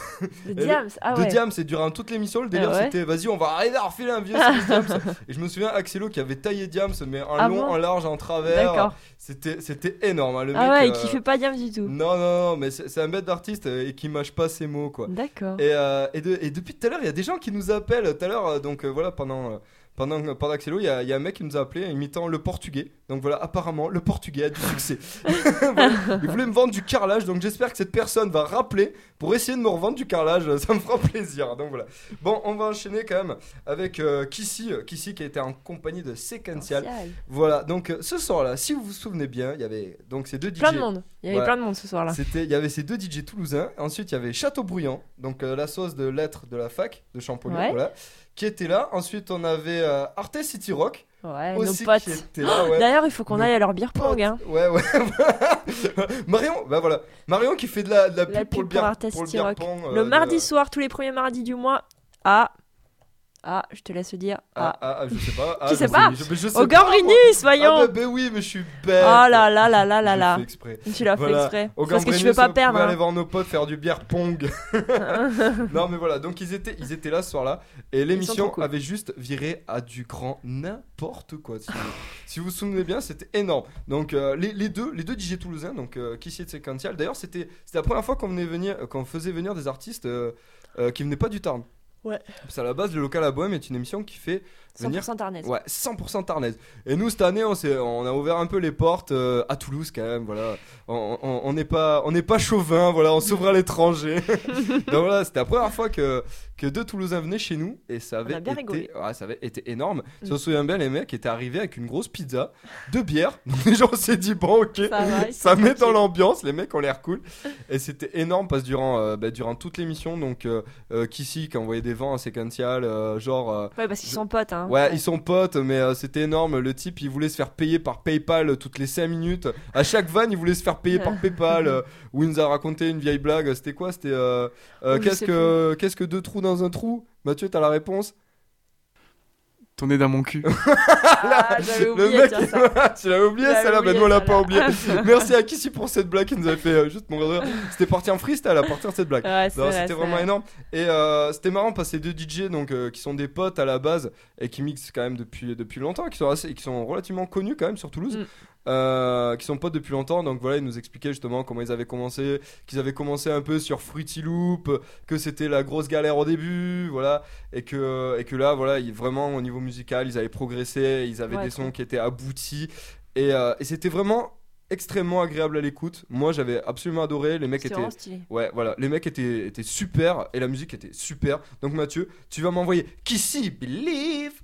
Le Diams, ah de ouais. Diams, c'est durant toute l'émission, le délire Ah ouais c'était vas-y, on va arriver à refiler un vieux Diams. Et je me souviens Axelo qui avait taillé Diams, mais en Ah long, bon en large, en travers. C'était c'était énorme. hein, le Ah mec, ouais, il euh, kiffait pas Diams du tout. Non, non, non, mais c'est un bête d'artiste euh, et qui mâche pas ses mots quoi. D'accord. Et, euh, et, de- et depuis tout à l'heure, il y a des gens qui nous appellent. Tout à l'heure, donc euh, voilà, pendant, pendant, pendant Axelo, il y, a- il y a un mec qui nous a appelé imitant le portugais. Donc voilà, apparemment, le portugais a du succès. Voilà. Il voulait me vendre du carrelage, donc j'espère que cette personne va rappeler pour essayer de me revendre du carrelage. Ça me fera plaisir. Donc voilà. Bon, on va enchaîner quand même avec euh, Kissy, euh, Kissy qui était en compagnie de Sequential. Spécial. Voilà, donc euh, ce soir-là, si vous vous souvenez bien, il y avait donc ces deux DJ. Plein de monde. Il y avait plein de monde ce soir-là. C'était, il y avait ces deux DJ toulousains. Ensuite, il y avait Châteaubriand, donc euh, la sauce de lettres de la fac de Champollion, Ouais. voilà, qui était là. Ensuite, on avait euh, Arte City Rock Ouais, nos aussi potes. là. Ouais. D'ailleurs, il faut qu'on Nos aille à leur beer pong. Hein. Ouais, ouais. Marion, bah voilà, Marion qui fait de la, de la pub, La pour le bière, pour le City beer Rock. pong, euh, Le de- mardi soir, tous les premiers mardis du mois, à. Ah, je te laisse dire. Ah, À. ah, ah, je sais pas. Ah, Tu je sais pas je, je sais Au moi. voyons Ah bah, bah oui, mais je suis bête. Oh là là là là là là. Tu l'as fait Voilà. exprès. Au Parce que tu veux pas on perdre. aller hein. voir nos potes faire du bière pong. non mais voilà, donc ils étaient, ils étaient là ce soir-là et l'émission cool. avait juste viré à du grand n'importe quoi. Si, vous- si vous vous souvenez bien, c'était énorme. Donc euh, les, les deux, les deux DJ toulousains, donc euh, Kissy et Sequential. D'ailleurs, c'était, la première fois qu'on venait venir, qu'on faisait venir des artistes euh, euh, qui venaient pas du Tarn. Ouais. Parce qu'à la base, le local à Bohème est une émission qui fait 100% Tarnaise. Ouais, 100% tarnaise. Et nous, cette année, on, on a ouvert un peu les portes euh, à Toulouse quand même. Voilà, on on- on n'est pas, on pas chauvin. Voilà, on s'ouvre à l'étranger. Donc voilà, c'était la première fois que que deux Toulousains venaient chez nous et ça avait été, ouais, ça avait été énorme. Mm. Je me souviens bien, les mecs étaient arrivés avec une grosse pizza, deux bières. Donc déjà, on s'est dit bon, ok, Ça va, met dans l'ambiance, les mecs ont l'air cool. Et c'était énorme parce que durant, euh, bah, durant toute l'émission, donc euh, euh, Kissy qui envoyait des vents à Sequential, euh, genre. Ouais, parce qu'ils sont potes. Hein. Ouais, ils sont potes, mais euh, c'était énorme. Le type, il voulait se faire payer par PayPal toutes les 5 minutes. À chaque van, il voulait se faire payer par PayPal. euh, où il nous a raconté une vieille blague. C'était quoi? C'était euh, euh, Oh, que qu'est-ce que deux trous dans un trou? Mathieu, t'as la réponse? Ton nez dans mon cul. Ah, j'avais Le mec, ça. tu l'avais oublié J'avais celle-là, ben oublié nous on l'a pas oublié. celle-là. Merci à Kissy pour cette blague qui nous a fait euh, juste mon rire. C'était parti en freestyle à partir de cette blague. Ouais, c'est Non, vrai, c'était c'est vraiment vrai. énorme. Et euh, c'était marrant parce que ces deux DJ donc, euh, qui sont des potes à la base et qui mixent quand même depuis, depuis longtemps, qui sont, assez, qui sont relativement connus quand même sur Toulouse, Mm. Euh, qui sont potes depuis longtemps. Donc voilà, ils nous expliquaient justement comment ils avaient commencé, qu'ils avaient commencé un peu sur Fruity Loop, que c'était la grosse galère au début, voilà, et que, et que là, voilà, ils- vraiment au niveau musical, ils avaient progressé, ils avaient Ouais, des sons qui étaient aboutis. Et, euh, et c'était vraiment extrêmement agréable à l'écoute. Moi, j'avais absolument adoré. Les mecs étaient. Ouais, voilà, les mecs étaient, étaient super et la musique était super. Donc Mathieu, tu vas m'envoyer Kissy Believe.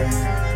Música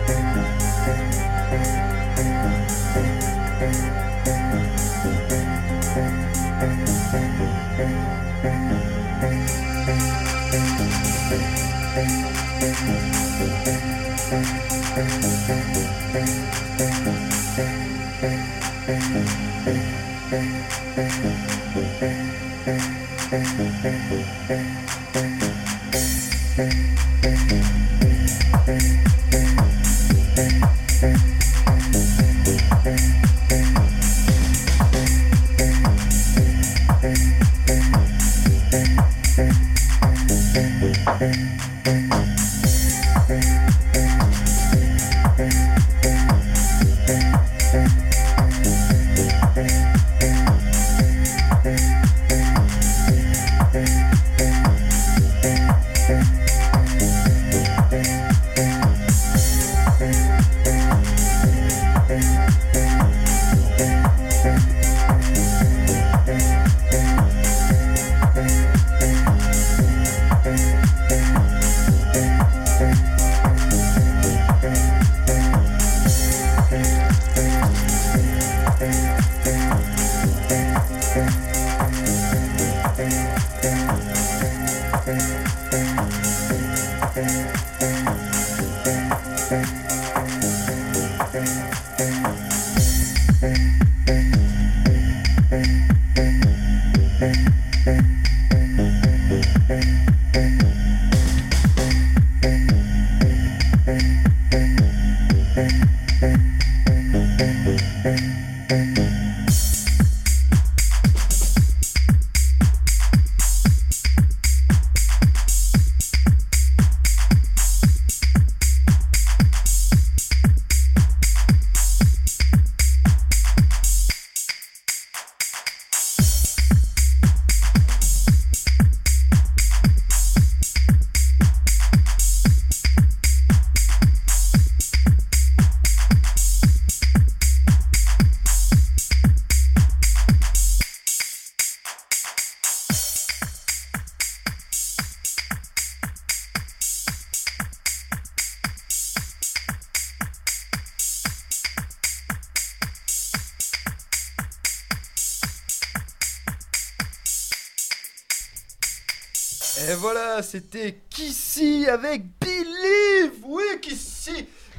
c'était Kissy avec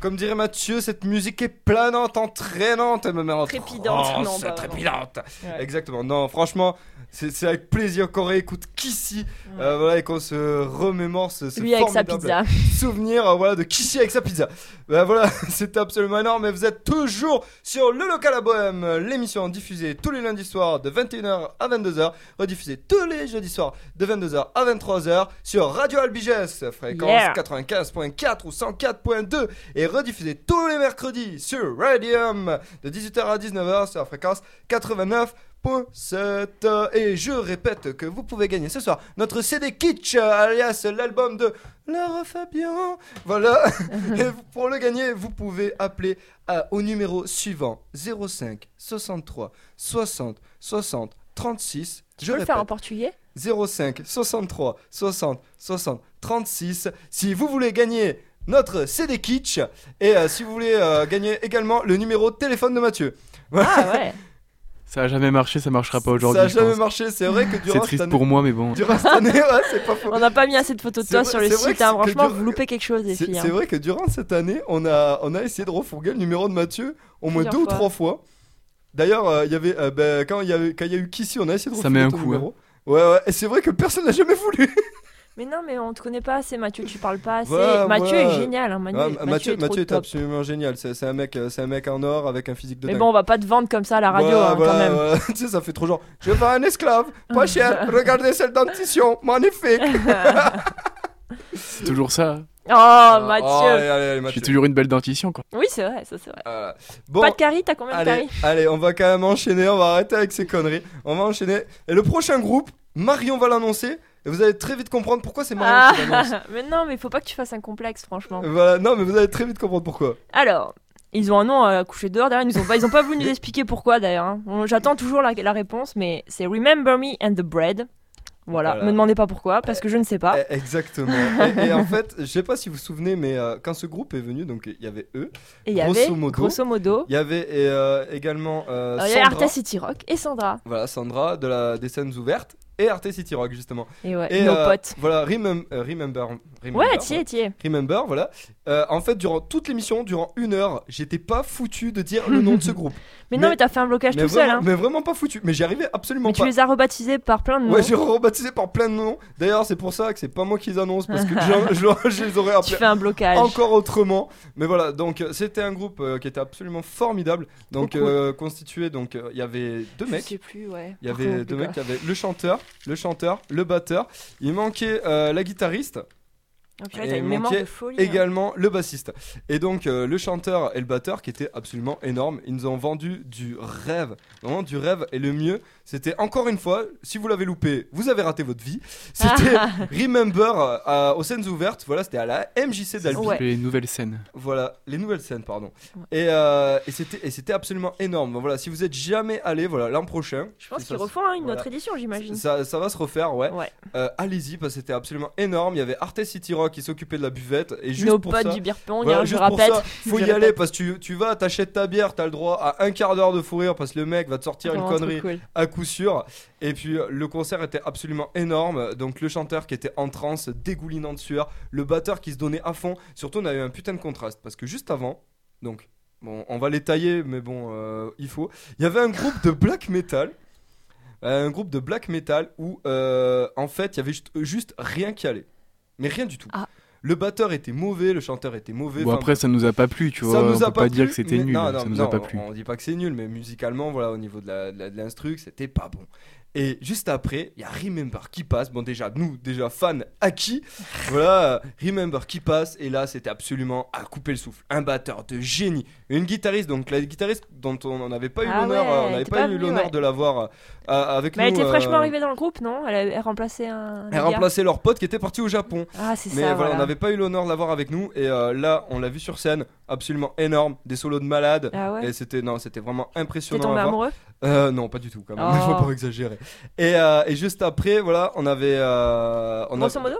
Comme dirait Mathieu, cette musique est planante, entraînante, elle me met en Trépidante, transe, non, pas trépidante. Ouais. Exactement. Non, franchement, c'est avec plaisir qu'on réécoute Kissy, euh, voilà, et qu'on se remémore ce, ce Lui avec sa formidable pizza. souvenir euh, voilà, de Kissy avec sa pizza. Ben voilà, c'était absolument énorme. Mais vous êtes toujours sur le local à Bohème, l'émission diffusée tous les lundis soirs de 21h à 22h, rediffusée tous les jeudis soirs de 22h à 23h sur Radio Albiges, fréquence Yeah. 95.4 ou 104.2, et rediffusée tous les mercredis sur Radium de 18h à 19h sur la fréquence 89.7. Et je répète que vous pouvez gagner ce soir notre CD Kitsch, alias l'album de Lara Fabian. Voilà. Et pour le gagner, vous pouvez appeler à- au numéro suivant 05 63 60 60 36. Tu Je peux le faire en portugais? 05 63 60 60 36 si vous voulez gagner notre CD Kitsch et euh, si vous voulez euh, gagner également le numéro de téléphone de Mathieu. Ah ouais. Ça a jamais marché, ça marchera pas aujourd'hui. Ça a je jamais pense. marché, c'est vrai que C'est durant cette triste année, pour moi, mais bon. durant cette année, ouais, c'est pas faux. On n'a pas mis assez de photos de C'est toi vrai- sur le c'est site. hein. c'est- Franchement, dur- vous loupez quelque chose, les C'est filles. c'est hein. vrai que durant cette année, on a, on a essayé de refourguer le numéro de Mathieu au moins Plusieurs deux ou trois fois. D'ailleurs, euh, il y avait, quand il y avait, quand il y a eu Kissy, on a essayé de Ça refourguer met un ton coup, numéro. Ouais, ouais, et c'est vrai que personne n'a jamais voulu. Mais non, mais on te connaît pas assez, Mathieu. Tu parles pas assez. Ouais, Mathieu ouais. est génial. hein, Manu- Ouais, Mathieu, Mathieu, est Mathieu absolument génial. C'est un mec, euh, c'est un mec en or avec un physique de Mais dingue. bon, on va pas te vendre comme ça à la radio, hein, voilà, quand même. tu sais, ça fait trop genre. Je veux un esclave, pas cher. Regardez cette dentition, magnifique. C'est toujours ça. Oh, Ah, Mathieu. oh, allez, allez, allez, Mathieu. J'ai toujours une belle dentition, quoi. Oui, c'est vrai, ça c'est vrai. Euh, bon, Pas de carie, t'as combien de allez, carie allez, on va quand même enchaîner. On va arrêter avec ces conneries. On va enchaîner. Et le prochain groupe, Marion va l'annoncer. Et vous allez très vite comprendre pourquoi c'est Marion Ah, qui l'annonce. mais non, mais faut pas que tu fasses un complexe, franchement. Voilà, non, mais vous allez très vite comprendre pourquoi. Alors, ils ont un nom à coucher dehors. D'ailleurs, ils ont pas, ils ont pas voulu nous expliquer pourquoi d'ailleurs. hein. On- J'attends toujours la, la réponse, mais c'est Remember Me and the Bread. Voilà. Voilà. me demandez pas pourquoi, parce que je ne sais pas. Eh, Exactement. et, et en fait, je sais pas si vous vous souvenez, mais euh, quand ce groupe est venu, donc il y avait eux, Et il y grosso avait, modo, grosso modo, il y avait et, euh, également euh, il y avait Sandra. Arte City Rock et Sandra. Voilà, Sandra de la des scènes ouvertes et Arte City Rock justement. Et ouais, Et nos euh, potes. Voilà, remem- euh, remember, remember. Ouais, t'y es. Remember, voilà. Euh, en fait, durant toute l'émission, durant une heure, j'étais pas foutu de dire le nom de ce groupe. Mais, Mais- non, mais t'as fait un blocage tout seul. Hein. mais vraiment pas foutu. Mais j'y arrivais absolument Mais tu pas. les as rebaptisés par plein de noms. Ouais, j'ai rebaptisé par plein de noms. D'ailleurs, c'est pour ça que c'est pas moi qui les annonce parce que je, je- je les aurais tu appelés fais un blocage. encore autrement. Mais voilà, donc euh, c'était un groupe euh, qui était absolument formidable. Donc euh, constitué, donc il y avait deux Je mecs. sais plus, ouais. Il y avait deux mecs, il y avait le chanteur, le chanteur, le batteur. Il manquait la guitariste, Oh, Et manquait de folie. hein. également le bassiste. Et donc euh, le chanteur et le batteur qui étaient absolument énormes. Ils nous ont vendu du rêve, vraiment du rêve. Et le mieux, c'était encore une fois, si vous l'avez loupé, vous avez raté votre vie. C'était Remember euh, aux scènes ouvertes. Voilà, c'était à la MJC d'Albi. Ouais. Les nouvelles scènes. Voilà, les nouvelles scènes, pardon. Ouais. Et, euh, et c'était et c'était absolument énorme. Donc voilà, si vous êtes jamais allé, voilà, l'an prochain. Je pense qu'ils refont hein, une voilà. autre édition, j'imagine. Ça, ça va se refaire, ouais. Ouais. Euh, Allez-y parce que c'était absolument énorme. Il y avait Arte City Rock qui s'occupait de la buvette et juste Nos pour potes ça, du beer pong, voilà, hein, je répète. ça, faut Je y aller parce que tu, tu vas, t'achètes ta bière, t'as le droit à un quart d'heure de fou rire parce que le mec va te sortir une connerie cool. à coup sûr. Et puis euh, le concert était absolument énorme. Donc le chanteur qui était en transe, dégoulinant de sueur, le batteur qui se donnait à fond. Surtout on a eu un putain de contraste parce que juste avant, donc bon, on va les tailler, mais bon, euh, il faut. Il y avait un groupe de black metal. Un groupe de black metal où euh, en fait il y avait juste, juste rien qui allait. Mais rien du tout. Ah. Le batteur était mauvais, le chanteur était mauvais. Bon, après, ça nous a pas plu, tu ça vois. nous on a peut pas, dire plu, que c'était nul. non, non, ça nous non, a pas plu. On dit pas que c'est nul, mais musicalement, voilà, au niveau de la- de la- de l'instru, c'était pas bon. Et juste après, il y a Remember qui passe. Bon, déjà, nous, déjà fans acquis. voilà, Remember qui passe. Et là, c'était absolument à couper le souffle. Un batteur de génie. Une guitariste, donc la guitariste dont on n'avait pas eu Ah l'honneur, ouais, on n'avait pas, pas eu l'honneur ouais. de l'avoir euh, avec Mais nous. elle était fraîchement euh, arrivée dans le groupe, non? Elle, a, elle remplaçait un. Elle remplaçait leur pote qui était parti au Japon. Ah, c'est Mais ça. voilà, on n'avait pas eu l'honneur de l'avoir avec nous. Et euh, là, on l'a vu sur scène, absolument énorme, des solos de malade. Ah ouais Et c'était non, c'était vraiment T'es impressionnant. tombé à voir. amoureux? Euh, non, pas du tout quand même. Oh. Il faut pas exagérer. Et, euh, et juste après, voilà, on avait. euh, on a- Grosso modo?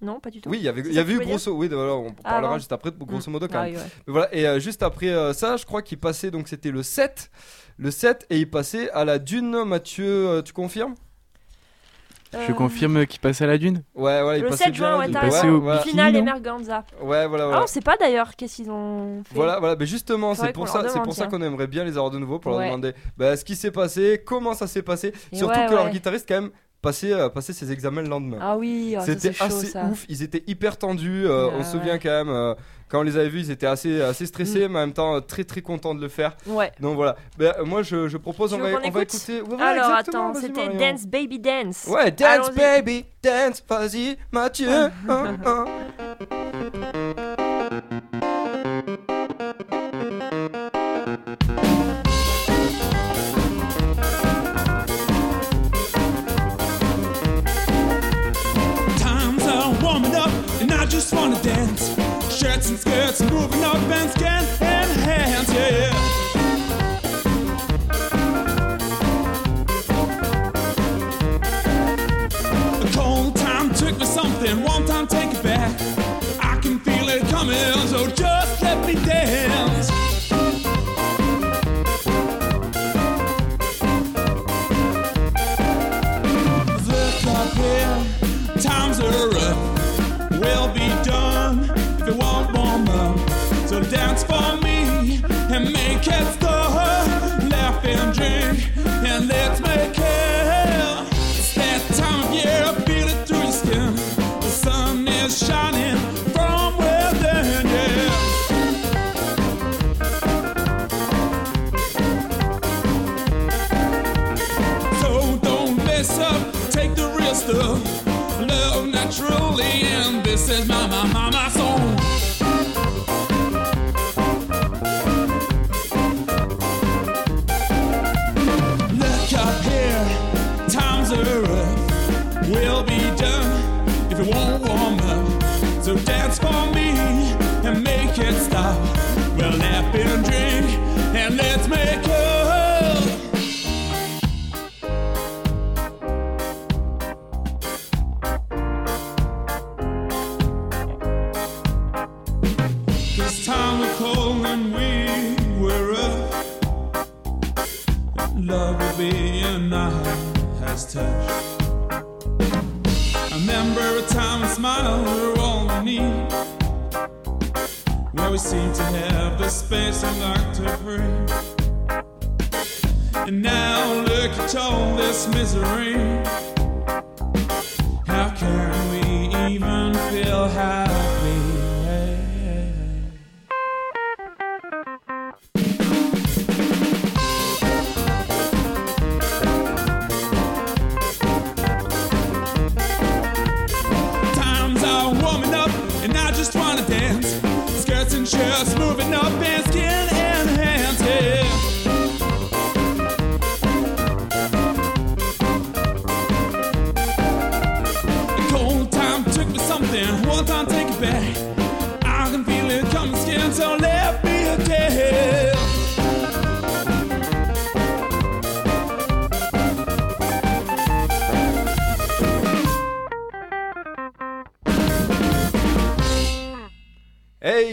Non, pas du tout. Oui, il y avait, il y eu grosso. Oui, voilà, on Ah, parlera juste après, grosso modo quand Ah même. oui, ouais. Mais voilà, et euh, juste après ça, je crois qu'il passait, donc c'était le 7. Le 7, et il passait à la Dune, Mathieu, tu confirmes? Je Euh, confirme qu'il passe à la dune. Ouais, voilà, il Le passait 7 juin, ouais, il- t'as passait raison. Finale non Emerganza. Ouais, voilà, Ah, voilà. on sait pas d'ailleurs qu'est-ce qu'ils ont fait. Voilà, voilà, mais justement, c'est pour ça, c'est pour ça qu'on aimerait bien les avoir de nouveau pour leur Ouais. demander bah, ce qui s'est passé, comment ça s'est passé, Et surtout ouais, que leur ouais. guitariste quand même passait, euh, passait ses examens le lendemain. Ah oui, oh, ça, C'était chaud assez ça. ouf, ils étaient hyper tendus. euh, Ah on se ouais. souvient quand même, euh, quand on les avait vus, ils étaient assez, assez stressés, Mm. mais en même temps très très contents de le faire. Ouais. Donc voilà, Ben, euh, moi je, je propose, Tu on veux va, qu'on on va écoute écouter. Ouais, Alors attends, c'était Marion. Dance Baby Dance. Ouais, dance Allons-y. baby, dance, vas-y, Mathieu. hein, hein. Times are warming up, and I just wanna dance. Shirts and skirts moving up and scan and hands, yeah. A cold time took me something, one time take it back. I can feel it coming, so just let me dance. Laugh and drink and let's make it. It's that time of year, feel it through your skin. The sun is shining from within, yeah. So don't mess up, take the. Love naturally, and this is my, my, my,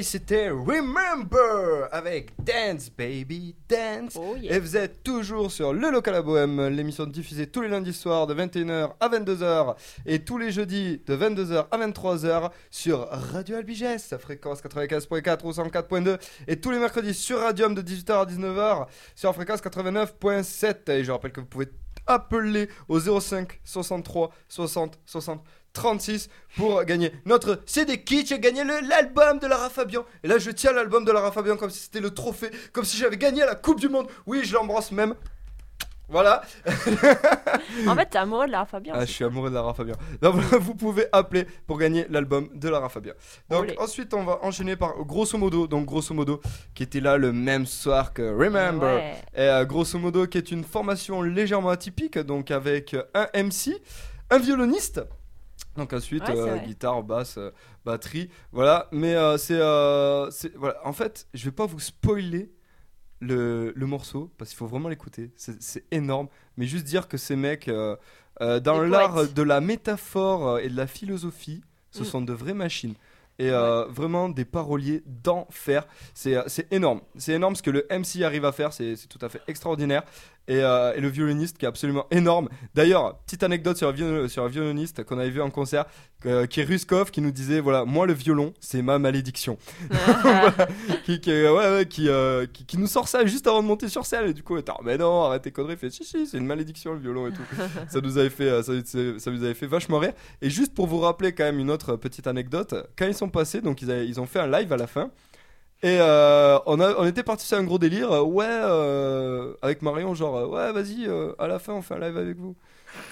c'était Remember avec Dance Baby Dance. Oh yeah. Et vous êtes toujours sur Le Local à Bohème, l'émission diffusée tous les lundis soirs de 21h à 22h et tous les jeudis de 22h à 23h sur Radio Albigès, fréquence 95.4 ou 104.2 et tous les mercredis sur Radium de 18h à 19h sur fréquence 89.7. Et je rappelle que vous pouvez appeler au 05 63 60 60 36 pour gagner notre CD Kitsch et gagner l'album de Lara Fabian. Et là, je tiens l'album de Lara Fabian comme si c'était le trophée, comme si j'avais gagné la Coupe du Monde. Oui, je l'embrasse même. Voilà. En fait, t'es amoureux de Lara Fabian. Ah, je suis amoureux de Lara Fabian. Donc, vous pouvez appeler pour gagner l'album de Lara Fabian. Donc Olé. ensuite, on va enchaîner par Grosso Modo. Donc Grosso Modo, qui était là le même soir que Remember. Ouais. Et euh, grosso modo, qui est une formation légèrement atypique, donc avec euh, un MC, un violoniste. Donc ensuite, Ouais, euh, guitare, basse, euh, batterie, voilà. Mais euh, c'est, euh, c'est- voilà. En fait, je vais pas vous spoiler le, le morceau parce qu'il faut vraiment l'écouter. C'est, énorme. Mais juste dire que ces mecs, dans l'art de la métaphore et de la philosophie, ce Mm. sont de vraies machines. Et vraiment des paroliers d'enfer. C'est, énorme. C'est énorme ce que le MC arrive à faire. C'est tout à fait extraordinaire. Et, euh, et le violoniste qui est absolument énorme. D'ailleurs, petite anecdote sur un, viol- sur un violoniste qu'on avait vu en concert, euh, qui est Ruskov, qui nous disait voilà, moi le violon, c'est ma malédiction. Voilà. qui, qui, ouais, ouais, qui, euh, qui, qui nous sort ça juste avant de monter sur scène. Et du coup, était, Ah, mais non, arrête tes conneries. Il fait si, si, c'est une malédiction le violon et tout. ça nous avait fait, euh, ça, ça- ça nous avait fait vachement rire. Et juste pour vous rappeler quand même une autre petite anecdote, quand ils sont passés, donc ils, avaient- ils ont fait un live à la fin. Et euh, on, a, on était parti sur un gros délire, euh, ouais, euh, avec Marion, genre, ouais, vas-y, à la fin, on fait un live avec vous.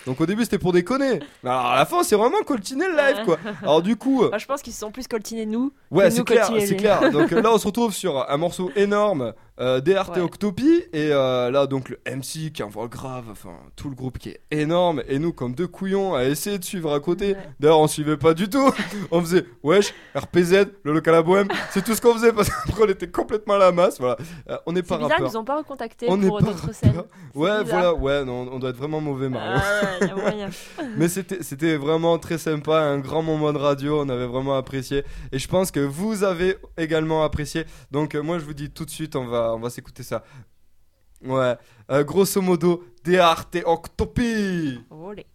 Donc au début, c'était pour déconner. Mais alors à la fin, c'est vraiment coltiné le live, quoi. Alors du coup, Bah, je pense qu'ils se sont plus coltinés nous. Ouais, c'est clair, c'est clair. Donc là, on se retrouve sur un morceau énorme euh, DRT Ouais. Octopi et euh, là donc le MC qui envoie grave, enfin tout le groupe qui est énorme et nous comme deux couillons à essayer de suivre à côté. Ouais. D'ailleurs, on suivait pas du tout. on faisait wesh, RPZ, le local à bohème, c'est tout ce qu'on faisait parce qu'après on était complètement à la masse. Voilà, Euh, on n'est C'est pas bizarre, ils rappeur. ont pas recontacté On pour pas d'autres scènes. Ouais, bizarre. voilà, ouais, non, on doit être vraiment mauvais, Mario. Ah ouais, y a moyen. Mais c'était c'était vraiment très sympa, un grand moment de radio, on avait vraiment apprécié. Et je pense que vous avez également apprécié. Donc euh, moi je vous dis tout de suite, on va, on va s'écouter ça. Ouais, Euh, grosso modo, DRT Octopi Olé.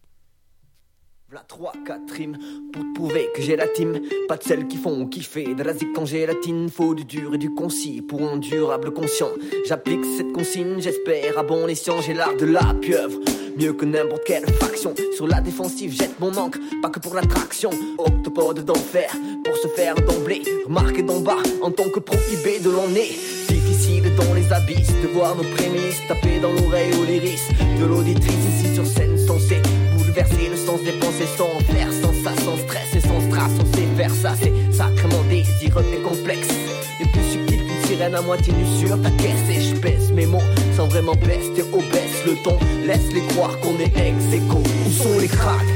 V'là 3, 4 rimes pour te prouver que j'ai la team. Pas de celles qui font kiffer de la zik en gélatine. Faut du dur et du concis pour un durable conscient. J'applique cette consigne, j'espère à bon escient. J'ai l'art de la pieuvre. Mieux que n'importe quelle faction. Sur la défensive, jette mon encre, pas que pour l'attraction. Octopode d'enfer, pour se faire d'emblée. Remarquer d'en bas en tant que prohibé de l'en dans les abysses de voir nos prémices taper dans l'oreille ou l'iris de l'auditrice ici sur scène censée bouleverser le sens des pensées sans faire sans ça, sans stress et sans strass, on sait faire ça, c'est sacrément désireux et complexe. Et plus subtil qu'une sirène à moitié nue sur ta caisse. Et je pèse mes mots sans vraiment pester obèse. Le ton, laisse-les croire qu'on est ex aequo. Où sont les cracks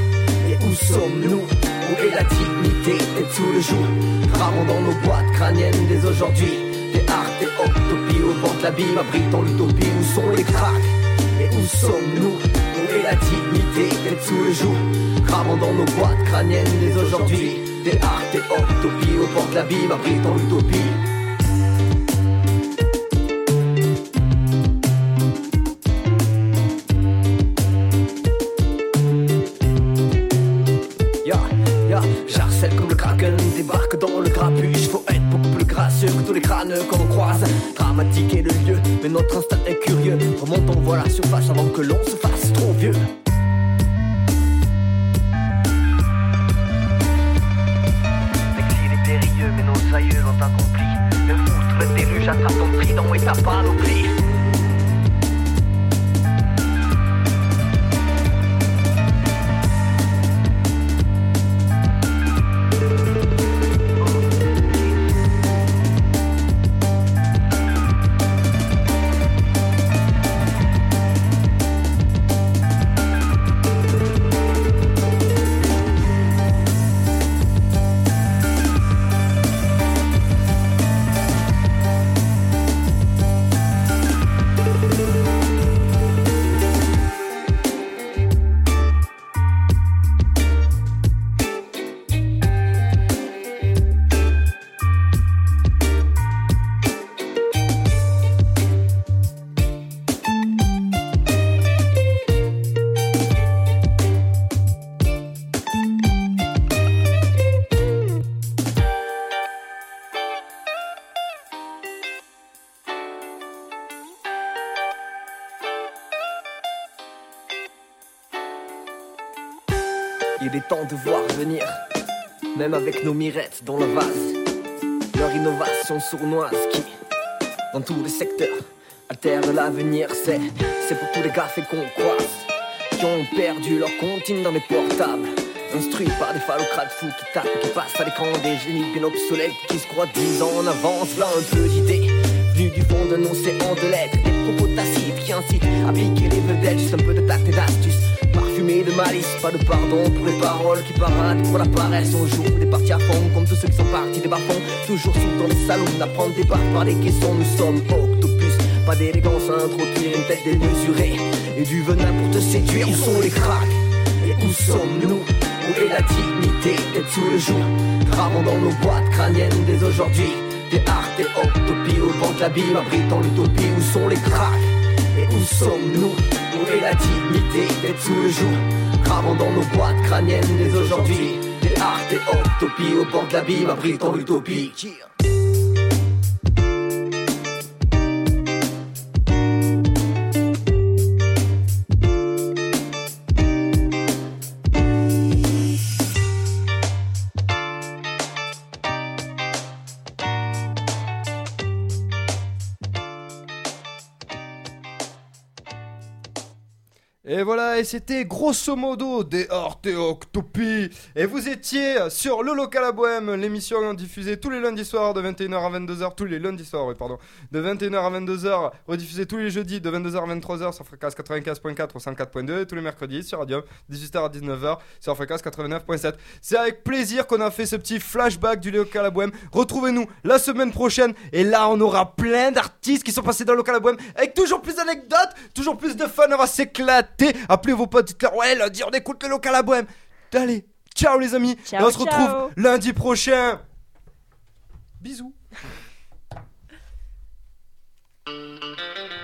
et où sommes-nous? Où est la dignité d'être sous le jour Rarement dans nos boîtes crâniennes dès aujourd'hui Des arts, des octopies au bord de l'abîme abritant l'utopie Où sont les cracks et où sommes-nous Où est la dignité d'être sous le jour Rarement dans nos boîtes crâniennes dès aujourd'hui Des arts, des octopies au bord de l'abîme abritant l'utopie j'harcèle comme le kraken, débarque dans le grabuge. Faut tous les crânes qu'on croise. Dramatique est le lieu, mais notre instinct est curieux. Remontons voir la surface avant que l'on se fasse trop vieux. L'exil est périlleux, mais nos aïeux l'ont accompli. Le foudre, le déluge attrape ton trident et ta panoplie. Dans le vase. Leur innovation sournoise qui, dans tous les secteurs, altère l'avenir. C'est, c'est pour tous les faits qu'on croise, qui ont perdu leur comptine dans les portables. Instruits par des phallocrates fous qui tapent, qui passent à l'écran des génies bien obsolètes, qui se croient dix ans en avance. Là, un peu d'idées, venues du fond d'un océan de lettres, des propos tacifs qui incitent à piquer les vedettes, juste un peu de tact et d'astuce. De malice, pas de pardon pour les paroles qui paradent pour la paresse. On joue des parties à fond, comme tous ceux qui sont partis des bas-fonds. Toujours sous dans les salons, d'apprendre des barres par les caissons. Nous sommes octopus, pas d'élégance à introduire une tête démesurée. Et du venin pour te séduire. Où sont les cracks Et où sommes-nous Où est la dignité d'être sous le jour Rarement dans nos boîtes crâniennes dès aujourd'hui. Des arts, des octopies au bord de l'abîme, abritant l'utopie. Où sont les cracks Et où sommes-nous Est la dignité d'être sous le jour. Gravant dans nos boîtes crâniennes dès aujourd'hui. Des art et utopie au bord de l'abîme abritant utopie. Et c'était grosso modo des Octopi. Et vous étiez sur le local à Bohème, l'émission diffusée tous les lundis soirs de 21h à 22h, tous les lundis soirs, oui, pardon, de 21h à 22h, rediffusée tous les jeudis de 22h à 23h sur fréquence 95.4 ou 104.2, et tous les mercredis sur Radium, 18h à 19h sur fréquence 89.7. C'est avec plaisir qu'on a fait ce petit flashback du local à Bohème. Retrouvez-nous la semaine prochaine, et là on aura plein d'artistes qui sont passés dans le local à Bohème, avec toujours plus d'anecdotes, toujours plus de fun, on va s'éclater. Appelez vos potes, dites-leur, ouais, lundi on écoute le local à Bohème. Allez, ciao les amis, Ciao, et on se ciao. retrouve lundi prochain. Bisous.